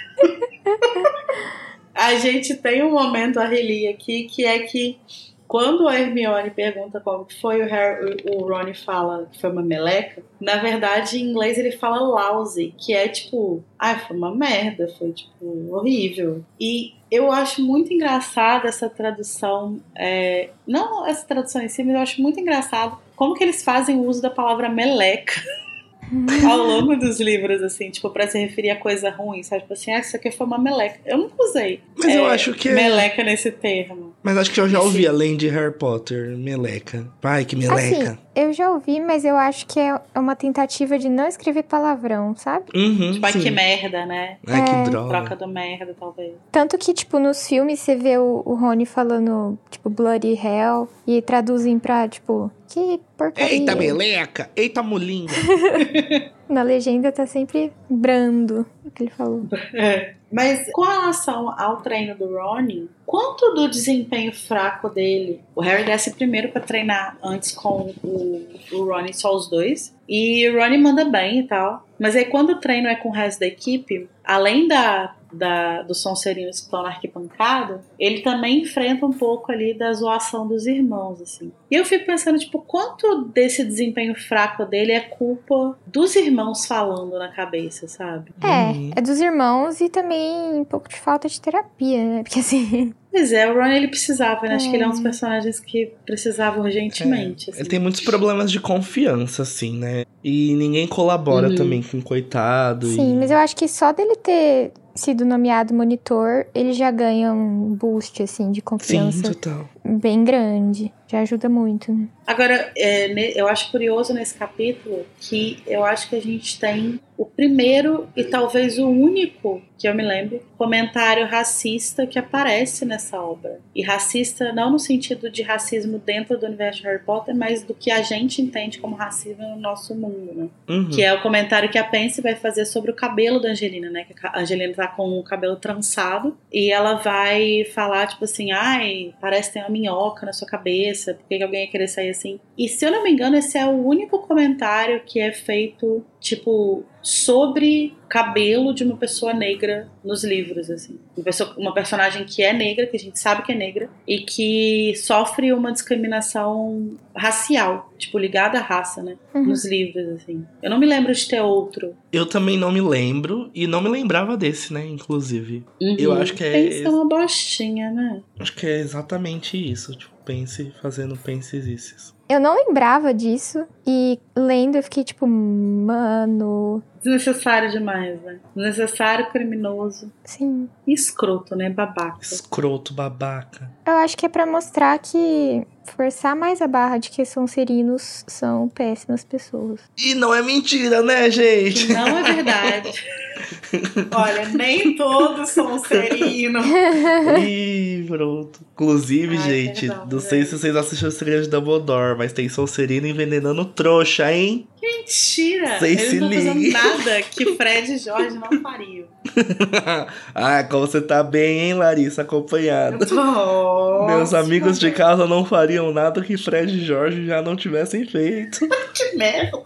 a gente tem um momento Arrilia aqui que é que quando a Hermione pergunta como foi, o, Harry, o Ron fala que foi uma meleca. Na verdade, em inglês ele fala lousy, que é tipo, ah, foi uma merda, foi tipo horrível. E eu acho muito engraçada essa tradução, é, não essa tradução em si, mas eu acho muito engraçado como que eles fazem uso da palavra meleca. ao longo dos livros, assim, tipo, pra se referir a coisa ruim, sabe? Tipo assim, ah, isso aqui foi uma meleca. Eu nunca usei. Mas eu acho que é- Meleca nesse termo. Mas acho que eu já ouvi, Sim. além de Harry Potter, meleca. Pai, que meleca. Assim, eu já ouvi, mas eu acho que é uma tentativa de não escrever palavrão, sabe? Uhum, Tipo, ai, que merda, né? Ai, É. que droga. Troca do merda, talvez. Tanto que, tipo, nos filmes você vê o, o Rony falando, tipo, Bloody Hell e traduzem pra, tipo, que porcaria. Eita, meleca! Eita, molinga! Na legenda tá sempre brando o que ele falou. É. Mas com relação ao treino do Ronnie, quanto do desempenho fraco dele? O Harry desce primeiro pra treinar antes com o, o Ronnie, só os dois. E o Ronnie manda bem e tal. Mas aí quando o treino é com o resto da equipe, além da, da, do Sonserino que estão na arquibancada, ele também enfrenta um pouco ali da zoação dos irmãos, assim. E eu fico pensando, tipo, quanto desse desempenho fraco dele é culpa dos irmãos falando na cabeça, sabe? Uhum. É, é dos irmãos e também um pouco de falta de terapia, né? Porque assim. Pois é, o Ron ele precisava, né? Acho que ele é um dos É. personagens que precisava urgentemente. assim. Ele tem muitos problemas de confiança, assim, né? E ninguém colabora Uhum. também com o coitado. Sim, e... mas eu acho que só dele ter sido nomeado monitor, ele já ganha um boost, assim, de Sim, confiança total. bem grande. Já ajuda muito, né? Agora, é, eu acho curioso nesse capítulo que eu acho que a gente tem o primeiro e talvez o único, que eu me lembro, comentário racista que aparece nessa obra. E racista não no sentido de racismo dentro do universo de Harry Potter, mas do que a gente entende como racismo no nosso mundo, né? Uhum. Que é o comentário que a Pence vai fazer sobre o cabelo da Angelina, né? Que a Angelina tá com o cabelo trançado e ela vai falar, tipo assim, ai, parece que tem uma minhoca na sua cabeça, por que que alguém ia querer sair assim? E se eu não me engano, esse é o único comentário que é feito, tipo, sobre cabelo de uma pessoa negra nos livros, assim. Uma, pessoa, uma personagem que é negra, que a gente sabe que é negra, e que sofre uma discriminação racial, tipo, ligada à raça, né? Uhum. Nos livros, assim. Eu não me lembro de ter outro. Eu também não me lembro, e não me lembrava desse, né, inclusive. Eu acho que é- Pense é uma bostinha, né? Acho que é exatamente isso, tipo, pense fazendo penses Eu não lembrava disso e lendo eu fiquei tipo, mano. Desnecessário demais, né? Desnecessário, criminoso. Sim. E escroto, né? Babaca. Escroto, babaca. Eu acho que é pra mostrar que forçar mais a barra de que Sonserinos são péssimas pessoas. E não é mentira, né, gente? Não é verdade. Olha, nem todos são serinos. Ih, pronto. Inclusive, Ai, gente, perdão, não sei se vocês assistiram o Segredo de Dumbledore, mas tem Sonserino envenenando trouxa, hein? Mentira! Eles se não fazendo liguem. nada que Fred e Jorge não fariam. ah, como você tá bem, hein, Larissa, acompanhada. Nossa, Meus amigos de casa não fariam nada que Fred e Jorge já não tivessem feito. Que merda!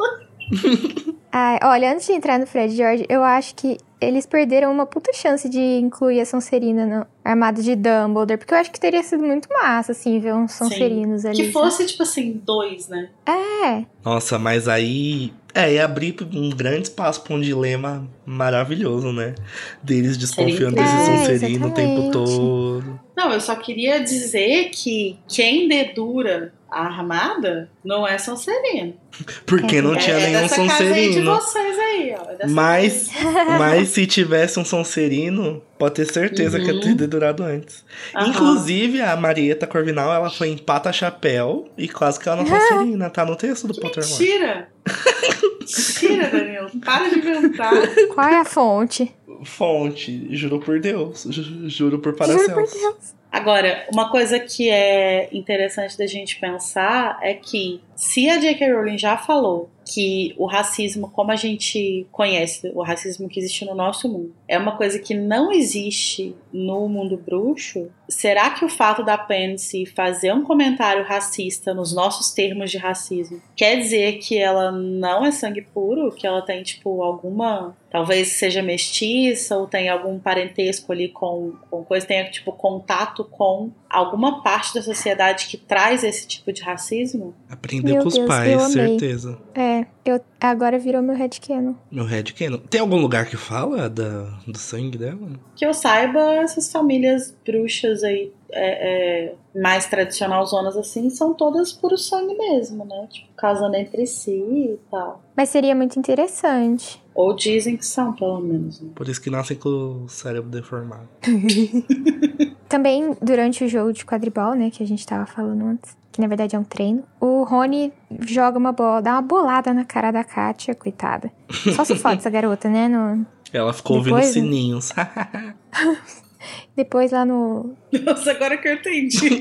Ai, olha, antes de entrar no Fred George, eu acho que eles perderam uma puta chance de incluir a Sonserina no armado de Dumbledore, porque eu acho que teria sido muito massa, assim, ver uns Sonserinos ali. Que fosse, tipo assim, dois, né? É, Nossa, mas aí. É, ia abrir um grande espaço pra um dilema maravilhoso, né? Deles desconfiando desse. Sonserino É, o tempo exatamente. todo. Não, eu só queria dizer que quem dedura armada não é Sonserino. Porque não é, tinha é nenhum dessa casa aí de Sonserino. vocês aí, ó. É dessa Mas, casa mas se tivesse um Sonserino, pode ter certeza que ia ter Uhum. dedurado antes. Aham. Inclusive, a Marieta Corvinal, ela foi em Pata Chapéu e quase que ela não Sonserina, tá no texto do Pottermore. Mentira! Mentira, Danilo. Para de inventar. qual é a fonte? Fonte, juro por Deus, ju- juro por Juro por Paracelso. Deus. Agora, uma coisa que é interessante da gente pensar é que se a J.K. Rowling já falou que o racismo, como a gente conhece, o racismo que existe no nosso mundo, é uma coisa que não existe no mundo bruxo, será que o fato da Pansy fazer um comentário racista nos nossos termos de racismo quer dizer que ela não é sangue puro, que ela tem tipo alguma talvez seja mestiça ou tenha algum parentesco ali com, com coisa, tenha tipo contato com alguma parte da sociedade que traz esse tipo de racismo? Aprendeu Meu com os Deus, eu pais, certeza. É, eu agora virou meu headcanon. Meu headcanon. Tem algum lugar que fala da, do sangue dela? Que eu saiba, essas famílias bruxas aí é, é, mais tradicional zonas assim são todas puro sangue mesmo, né? Tipo, casando entre si e tal. Mas seria muito interessante. Ou dizem que são, pelo menos. Né? Por isso que nascem com o cérebro deformado. Também durante o jogo de quadribol, né, que a gente tava falando antes, que na verdade é um treino, o Rony joga uma bola, dá uma bolada na cara da Katia, coitada. Só se foda essa garota, né? No... Ela ficou ouvindo Depois, né? sininhos. Depois lá no. Nossa, agora que eu entendi.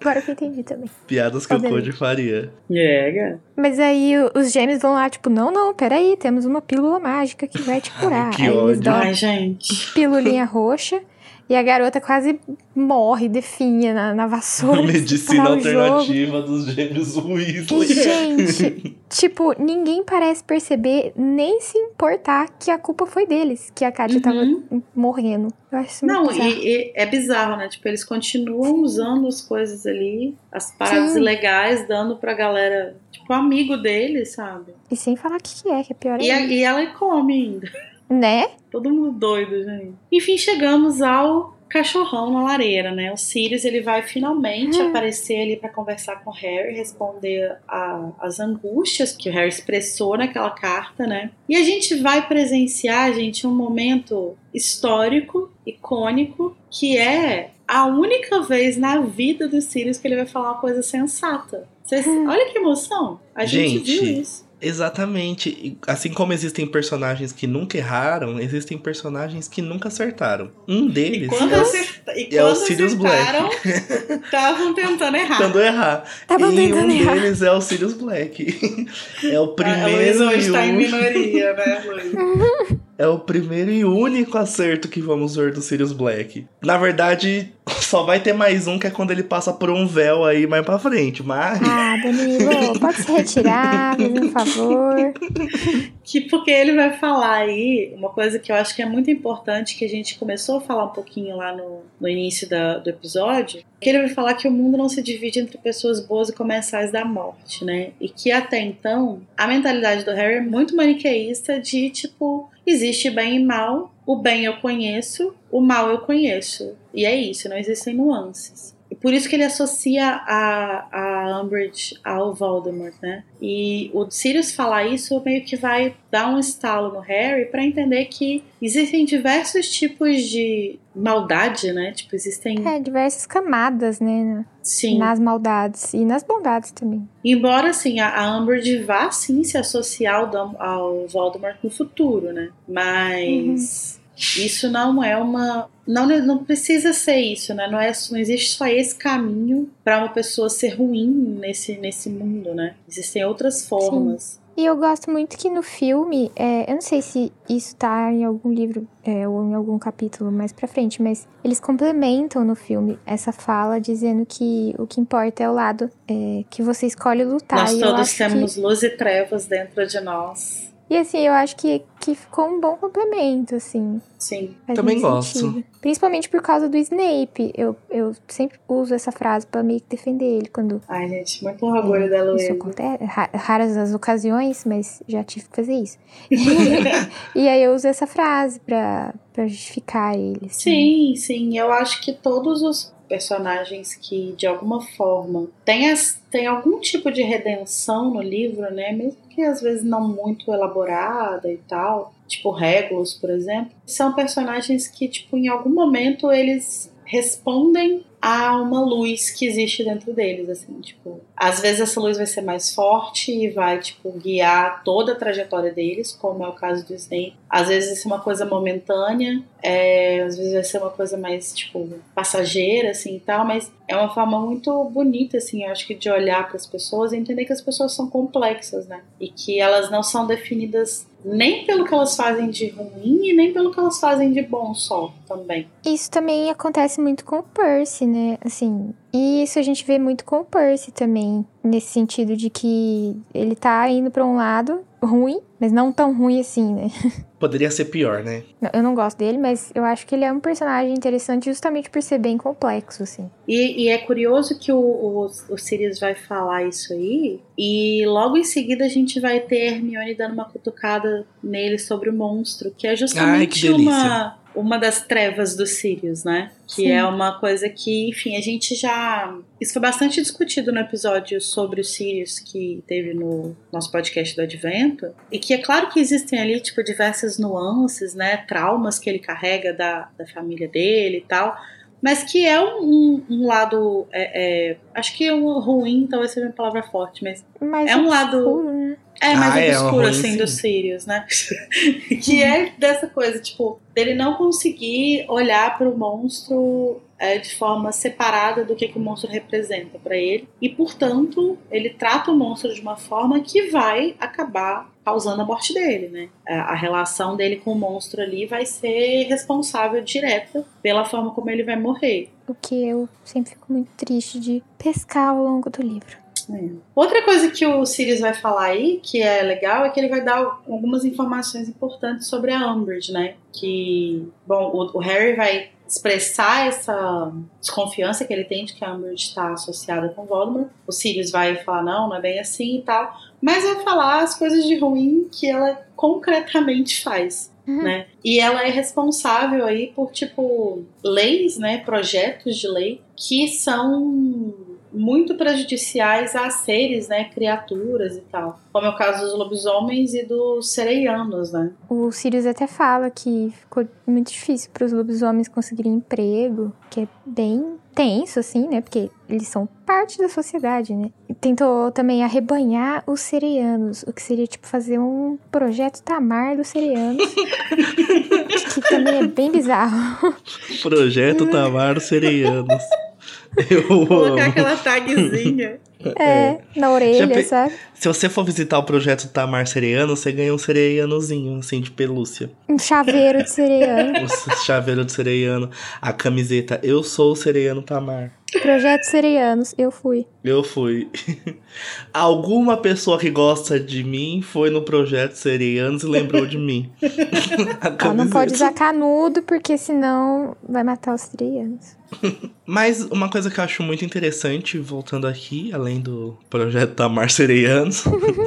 Agora que eu entendi também. Piadas que o Obviamente. Code faria. é, cara. Mas aí o- os gêmeos vão lá, tipo, não, não, peraí, temos uma pílula mágica que vai te curar. que aí eles ódio. Ai, gente. pilulinha roxa e a garota quase morre, definha na, na vassoura. A medicina alternativa dos gêmeos Weasley. gente, tipo, ninguém parece perceber nem se importar que a culpa foi deles, que a Katia tava morrendo. Eu acho Não, bizarro. e, e é bizarro, né? Tipo, eles continuam usando as coisas ali, as paradas Sim. ilegais, dando pra galera, tipo, amigo deles, sabe? E sem falar o que, que é, que é pior E, a- ainda. e ela come ainda. Né? Todo mundo doido, gente. Enfim, chegamos ao cachorrão na lareira, né? O Sirius, ele vai finalmente Hum. aparecer ali pra conversar com o Harry, responder a- as angústias que o Harry expressou naquela carta, né? E a gente vai presenciar, gente, um momento histórico, icônico, que é a única vez na vida do Sirius que ele vai falar uma coisa sensata. Vocês, olha que emoção. A gente, Gente, viu isso. Exatamente. Assim como existem personagens que nunca erraram, existem personagens que nunca acertaram. Um E deles quando, é o acerta- e é o quando Sirius acertaram, estavam tentando errar. tentando errar. Tava e tentando um errar. deles é o Sirius Black. é o A Luísa primeiro hoje tá em minoria, né, Luísa? É o primeiro e único acerto que vamos ver do Sirius Black. Na verdade, só vai ter mais um que é quando ele passa por um véu aí mais pra frente, mas Ah, Danilo, pode se retirar, um favor. Que porque ele vai falar aí uma coisa que eu acho que é muito importante, que a gente começou a falar um pouquinho lá no, no início da- do episódio, que ele vai falar que o mundo não se divide entre pessoas boas e comensais da morte, né? E que até então a mentalidade do Harry é muito maniqueísta de tipo, existe bem e mal, o bem eu conheço, o mal eu conheço. E é isso, não existem nuances. Por isso que ele associa a, a Umbridge ao Voldemort, né? E o Sirius falar isso meio que vai dar um estalo no Harry pra entender que existem diversos tipos de maldade, né? Tipo, existem. É, diversas camadas, né? Sim. Nas maldades e nas bondades também. Embora, assim, a, a Umbridge vá, sim, se associar ao, ao Voldemort no futuro, né? Mas isso não é uma... Não, não precisa ser isso, né? Não, é, não existe só esse caminho pra uma pessoa ser ruim nesse, nesse mundo, né? Existem outras formas. E eu gosto muito que no filme, é, eu não sei se isso tá em algum livro é, ou em algum capítulo mais pra frente, mas eles complementam no filme essa fala dizendo que o que importa é o lado é, que você escolhe lutar. Nós E todos acho que- temos luz e trevas dentro de nós. E assim, eu acho que, que ficou um bom complemento, assim. Sim. Faz Também gosto. sentido. Principalmente por causa do Snape. Eu, eu sempre uso essa frase pra meio que defender ele quando Ai, gente, muito orgulho da isso Luísa. acontece. Ra- Raras as ocasiões, mas já tive que fazer isso. e aí eu uso essa frase pra, pra justificar ele. assim. Sim, sim. Eu acho que todos os personagens que, de alguma forma, têm, as, têm algum tipo de redenção no livro, né? Mesmo que às vezes não muito elaborada e tal. Tipo Regulus, por exemplo. São personagens que, tipo, em algum momento eles respondem a uma luz que existe dentro deles, assim, tipo, às vezes essa luz vai ser mais forte e vai, tipo, guiar toda a trajetória deles, como é o caso do Snape. Às vezes vai ser uma coisa momentânea, é, às vezes vai ser uma coisa mais, tipo, passageira, assim, e tal, mas é uma forma muito bonita, assim, eu acho que de olhar para as pessoas e entender que as pessoas são complexas, né? E que elas não são definidas nem pelo que elas fazem de ruim e nem pelo que elas fazem de bom só também. Isso também acontece muito com o Percy, né? Assim, e isso a gente vê muito com o Percy também, nesse sentido de que ele tá indo para um lado ruim, mas não tão ruim assim, né? Poderia ser pior, né? Não, Eu não gosto dele, mas eu acho que ele é um personagem interessante justamente por ser bem complexo, assim. E, e é curioso que o, o, o Sirius vai falar isso aí, e logo em seguida a gente vai ter Hermione dando uma cutucada nele sobre o monstro, que é justamente Ai, que uma, uma das trevas do Sirius, né? Que Sim. é uma coisa que, enfim, a gente já. Isso foi bastante discutido no episódio sobre o Sirius que teve no nosso podcast do Advento. E que é claro que existem ali, tipo, diversas nuances, né? Traumas que ele carrega da, da família dele e tal. Mas que é um, um- um lado. é, é, acho que um ruim, talvez seja uma palavra forte, mas Mas É um lado- né? é mais Ah, é, obscuro, ruim, assim, sim. do Sirius, né? que é dessa coisa, tipo, dele não conseguir olhar para o monstro é, de forma separada do que, que o monstro representa para ele. E, portanto, ele trata o monstro de uma forma que vai acabar causando a morte dele, né? A a relação dele com o monstro ali vai ser responsável direta pela forma como ele vai morrer. O que eu sempre fico muito triste de pescar ao longo do livro. É. Outra coisa que o Sirius vai falar aí, que é legal, é que ele vai dar algumas informações importantes sobre a Umbridge, né? Que, bom, o, o Harry vai expressar essa desconfiança que ele tem de que a Umbridge está associada com Voldemort. O Sirius vai falar, não, não é bem assim e tal. Mas vai falar as coisas de ruim que ela concretamente faz. Uhum. Né? E ela é responsável aí por, tipo, leis, né? Projetos de lei que são muito prejudiciais a seres, né? Criaturas e tal. Como é o caso dos lobisomens e dos sereianos, né? O Sirius até fala que ficou muito difícil para os lobisomens conseguirem emprego, que é bem tenso, assim, né? Porque eles são parte da sociedade, né? Tentou também arrebanhar os sereianos, o que seria, tipo, fazer um projeto Tamar dos sereianos, que também é bem bizarro. Projeto Tamar Sereianos. Eu Colocar amo. aquela tagzinha. É, na orelha, pe- sabe? Se você for visitar o projeto Tamar Sereiano, você ganha um sereianozinho, assim, de pelúcia. Um chaveiro de sereiano. O chaveiro de sereiano, a camiseta Eu sou o sereiano Tamar. Projeto Sereianos, eu fui. Eu fui. Alguma pessoa que gosta de mim foi no projeto Sereianos e lembrou de mim. A Ó, não pode usar canudo, porque senão vai matar os sereianos. Mas uma coisa que eu acho muito interessante, voltando aqui, além do projeto Tamar Sereianos,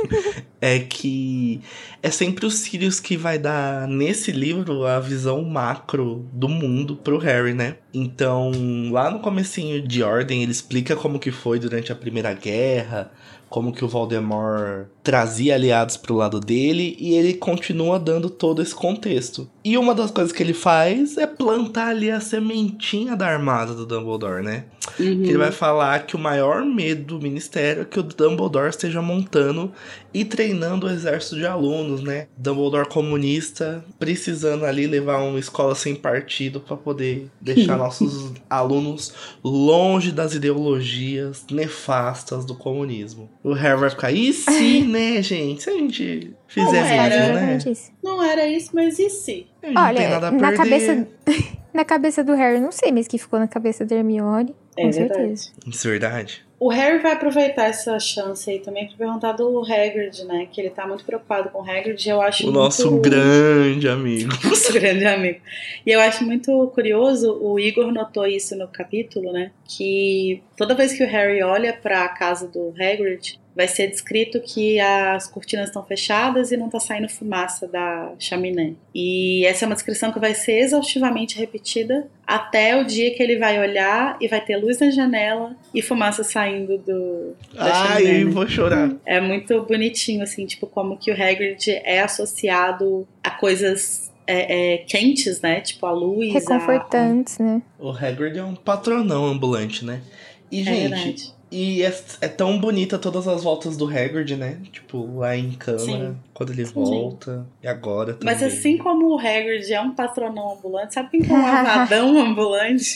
é que é sempre o Sirius que vai dar, nesse livro, a visão macro do mundo pro Harry, né? Então, lá no comecinho de Ordem, ele explica como que foi durante a Primeira Guerra, como que o Voldemort trazia aliados pro lado dele, e ele continua dando todo esse contexto. E uma das coisas que ele faz é plantar ali a sementinha da armada do Dumbledore, né? Que ele vai falar que o maior medo do ministério é que o Dumbledore esteja montando e treinando o exército de alunos, né? Dumbledore comunista precisando ali levar uma escola sem partido para poder deixar nossos alunos longe das ideologias nefastas do comunismo. O Harry vai ficar, e se, né, gente? Se a gente fizer Não era. mesmo, né? Não era isso, mas e se? A Olha, nada a na perder. cabeça, na cabeça do Harry, não sei, mas que ficou na cabeça da Hermione, É com verdade. certeza. Isso é verdade. O Harry vai aproveitar essa chance aí também pra perguntar do Hagrid, né? Que ele tá muito preocupado com o Hagrid. Eu acho O muito... nosso grande amigo. nosso grande amigo. E eu acho muito curioso, o Igor notou isso no capítulo, né? Que toda vez que o Harry olha pra casa do Hagrid, vai ser descrito que as cortinas estão fechadas e não tá saindo fumaça da chaminé. E essa é uma descrição que vai ser exaustivamente repetida até o dia que ele vai olhar e vai ter luz na janela e fumaça saindo do da Ai, chaminé. né? vou chorar. É muito bonitinho, assim, tipo, como que o Hagrid é associado a coisas é, é, quentes, né? Tipo a luz. Reconfortantes, a... né? O Hagrid é um patronão ambulante, né? E, É gente, verdade. E é, é tão bonita todas as voltas do Hagrid, né? Tipo, lá em câmera, Sim. quando ele volta. E agora também. Mas assim como o Hagrid é um patronão ambulante, sabe quem que é um avadão ambulante?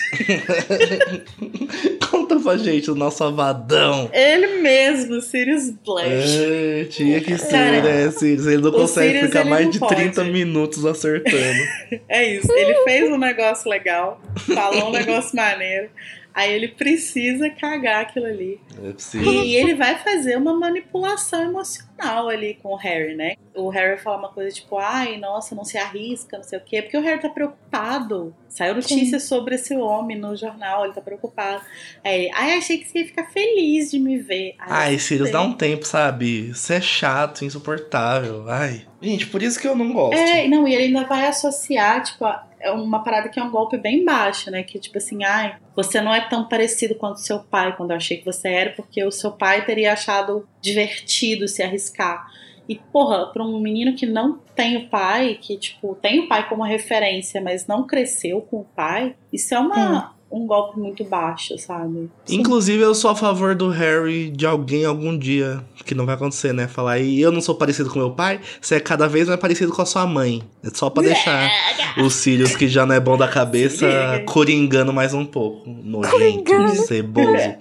Conta pra gente o nosso avadão. Ele mesmo, Sirius Black. É, tinha que ser, Cara, né, Sirius? Ele não o consegue Sirius, ficar mais de pode. 30 minutos acertando. É isso. Ele fez um negócio legal, falou um negócio maneiro. Aí ele precisa cagar aquilo ali. É possível. E ele vai fazer uma manipulação emocional ali com o Harry, né? O Harry fala uma coisa tipo, ai, nossa, não se arrisca, não sei o quê. Porque o Harry tá preocupado. Saiu notícia sobre esse homem no jornal, ele tá preocupado. Aí ai, achei que você ia ficar feliz de me ver. Ai, Sirius, dá um tempo, sabe? Você é chato, insuportável. Ai. Gente, por isso que eu não gosto. É, não, e ele ainda vai associar, tipo, a- é uma parada que é um golpe bem baixo, né? Que, tipo assim, ai, você não é tão parecido quanto seu pai, quando eu achei que você era, porque o seu pai teria achado divertido se arriscar. E, porra, pra um menino que não tem o pai, que, tipo, tem o pai como referência, mas não cresceu com o pai, isso é uma, um golpe muito baixo, sabe? Inclusive, eu sou a favor do Harry de alguém algum dia, que não vai acontecer, né? Falar, e eu não sou parecido com meu pai, você é cada vez mais parecido com a sua mãe. É só pra deixar o Sirius, que já não é bom da cabeça, coringando mais um pouco. Nojento, ceboso.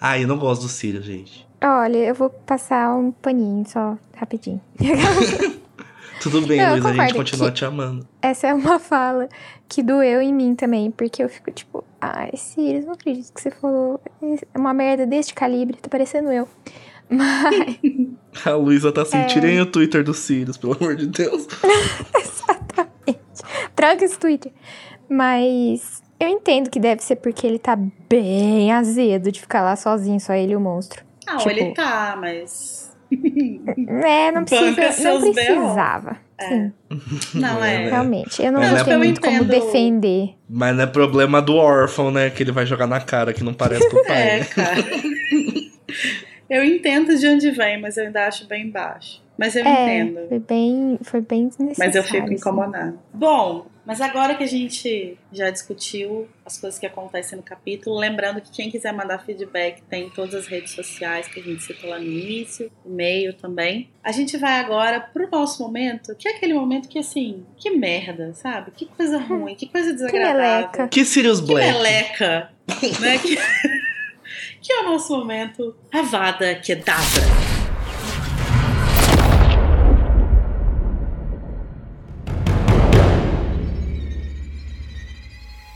Ai, eu não gosto do Sirius, gente. Olha, eu vou passar um paninho só, rapidinho. Tudo bem, Luiz, a gente continua te amando. Essa é uma fala que doeu em mim também, porque eu fico tipo, ai, Sirius, não acredito que você falou é uma merda deste calibre, tá parecendo eu. Mas, A Luísa tá assim, É. tirem o Twitter do Sirius, pelo amor de Deus. tranca esse Twitter. Mas eu entendo que deve ser porque ele tá bem azedo de ficar lá sozinho, só ele e o monstro. Não, Tipo- ele tá, mas. É, não precisa, não precisava. Sim, Não é. É. realmente. Eu não é eu muito como entendo- defender. Mas não é problema do órfão, né? Que ele vai jogar na cara, que não parece com o pai. É, né? cara. eu entendo de onde vem, mas eu ainda acho bem baixo. Mas eu É, entendo. foi bem, foi bem desnecessário. Mas eu fico assim. incomodada. Bom, mas agora que a gente já discutiu as coisas que acontecem no capítulo, lembrando que quem quiser mandar feedback tem em todas as redes sociais que a gente citou lá no início, e-mail também. A gente vai agora pro nosso momento, que é aquele momento que assim, que merda, sabe? Que coisa ruim, que coisa desagradável. meleca. Que Sirius Que Black? meleca, né? Que, que é o nosso momento Avada Kedavra.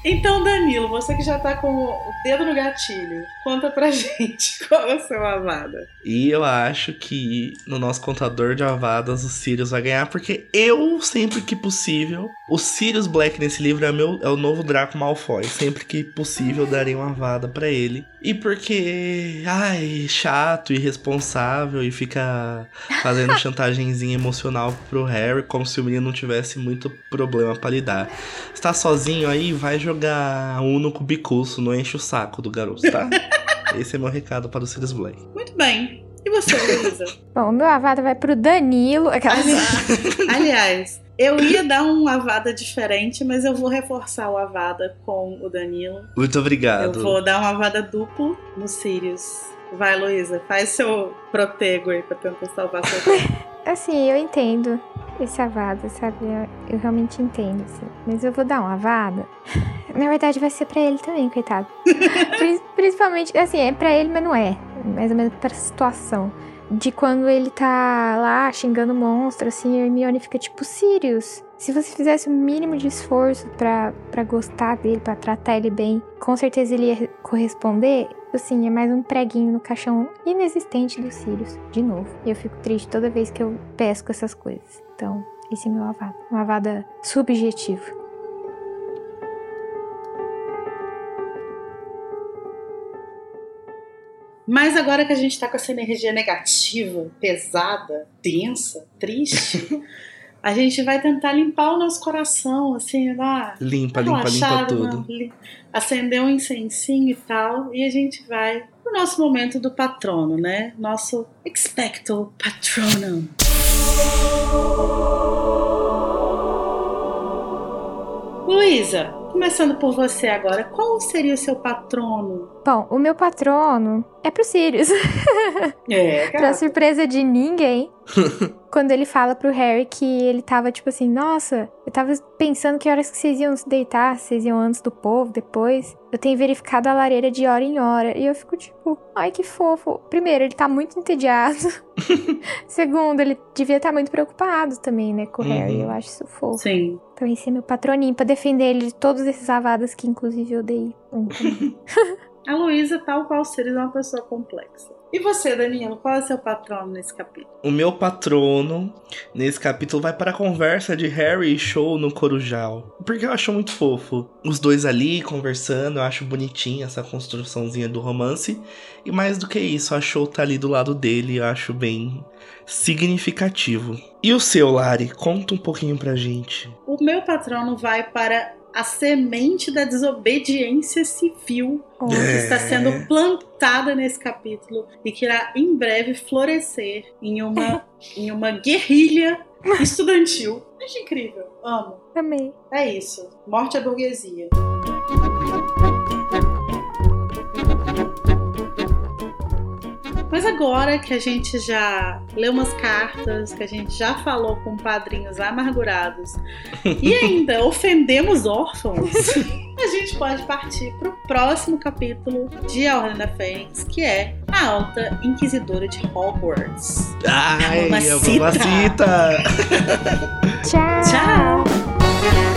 Então, Danilo, você que já tá com o dedo no gatilho, conta pra gente qual é o seu Avada. E eu acho que no nosso contador de avadas o Sirius vai ganhar, porque eu, sempre que possível, o Sirius Black nesse livro é, meu, é o novo Draco Malfoy. Sempre que possível, daria uma avada pra ele. E porque, ai, chato, irresponsável e fica fazendo chantagemzinha emocional pro Harry, como se o menino não tivesse muito problema pra lidar. Está sozinho aí, vai jogar Uno com bicuço, não enche o saco do garoto, tá? Esse é meu recado para o Sirius Black. Muito bem. E você, Luísa? Bom, o meu avada vai pro Danilo. Aliás, eu ia dar um Avada diferente, mas eu vou reforçar o Avada com o Danilo. Muito obrigado. Eu vou dar um Avada duplo no Sirius. Vai, Luísa, faz seu protego aí pra tentar salvar seu. Assim, eu entendo esse avada, sabe? Eu, eu realmente entendo, assim. Mas eu vou dar um avada. Na verdade, vai ser pra ele também, coitado. Pri- Principalmente, assim, é pra ele, mas não é. Mais ou menos pra situação. De quando ele tá lá xingando monstro, assim, a Hermione fica tipo, Sirius, se você fizesse o mínimo de esforço pra gostar dele, pra tratar ele bem, com certeza ele ia corresponder. Assim, é mais um preguinho no caixão inexistente do Sirius, de novo. Eu fico triste toda vez que eu pesco essas coisas. Então, esse é meu avada. Um avada subjetivo. Mas agora que a gente tá com essa energia negativa, pesada, densa, triste, a gente vai tentar limpar o nosso coração, assim, lá. Limpa, limpa, limpa tudo. li- acender um incensinho e tal, e a gente vai pro nosso momento do patrono, né? Nosso Expecto Patronum. Luísa, começando por você agora, qual seria o seu patrono? Bom, o meu patrono é pro Sirius. É, pra surpresa de ninguém. quando ele fala pro Harry que ele tava tipo assim, nossa, eu tava pensando que horas que vocês iam se deitar, vocês iam antes do povo, depois. Eu tenho verificado a lareira de hora em hora. E eu fico tipo, ai que fofo. Primeiro, ele tá muito entediado. Segundo, ele devia estar tá muito preocupado também, né, com o uhum. Harry. Eu acho isso fofo. Sim. Então esse é meu patroninho pra defender ele de todos esses avadas que inclusive eu dei. a Luísa, tal qual seria uma pessoa complexa. E você, Danilo, qual é o seu patrono nesse capítulo? O meu patrono nesse capítulo vai para a conversa de Harry e Show no Corujal. Porque eu acho muito fofo. Os dois ali conversando, eu acho bonitinha essa construçãozinha do romance. E mais do que isso, a Show tá ali do lado dele, eu acho bem significativo. E o seu, Lari? Conta um pouquinho pra gente. O meu patrono vai para a semente da desobediência civil que está sendo plantada nesse capítulo e que irá em breve florescer em uma, em uma guerrilha estudantil. Acho incrível. Amo. Amei. É isso. Morte à burguesia. Mas agora que a gente já leu umas cartas, que a gente já falou com padrinhos amargurados e ainda ofendemos órfãos, a gente pode partir para o próximo capítulo de A Ordem da Fênix, que é a Alta Inquisidora de Hogwarts. Ai, a mamacita! Tchau! Tchau!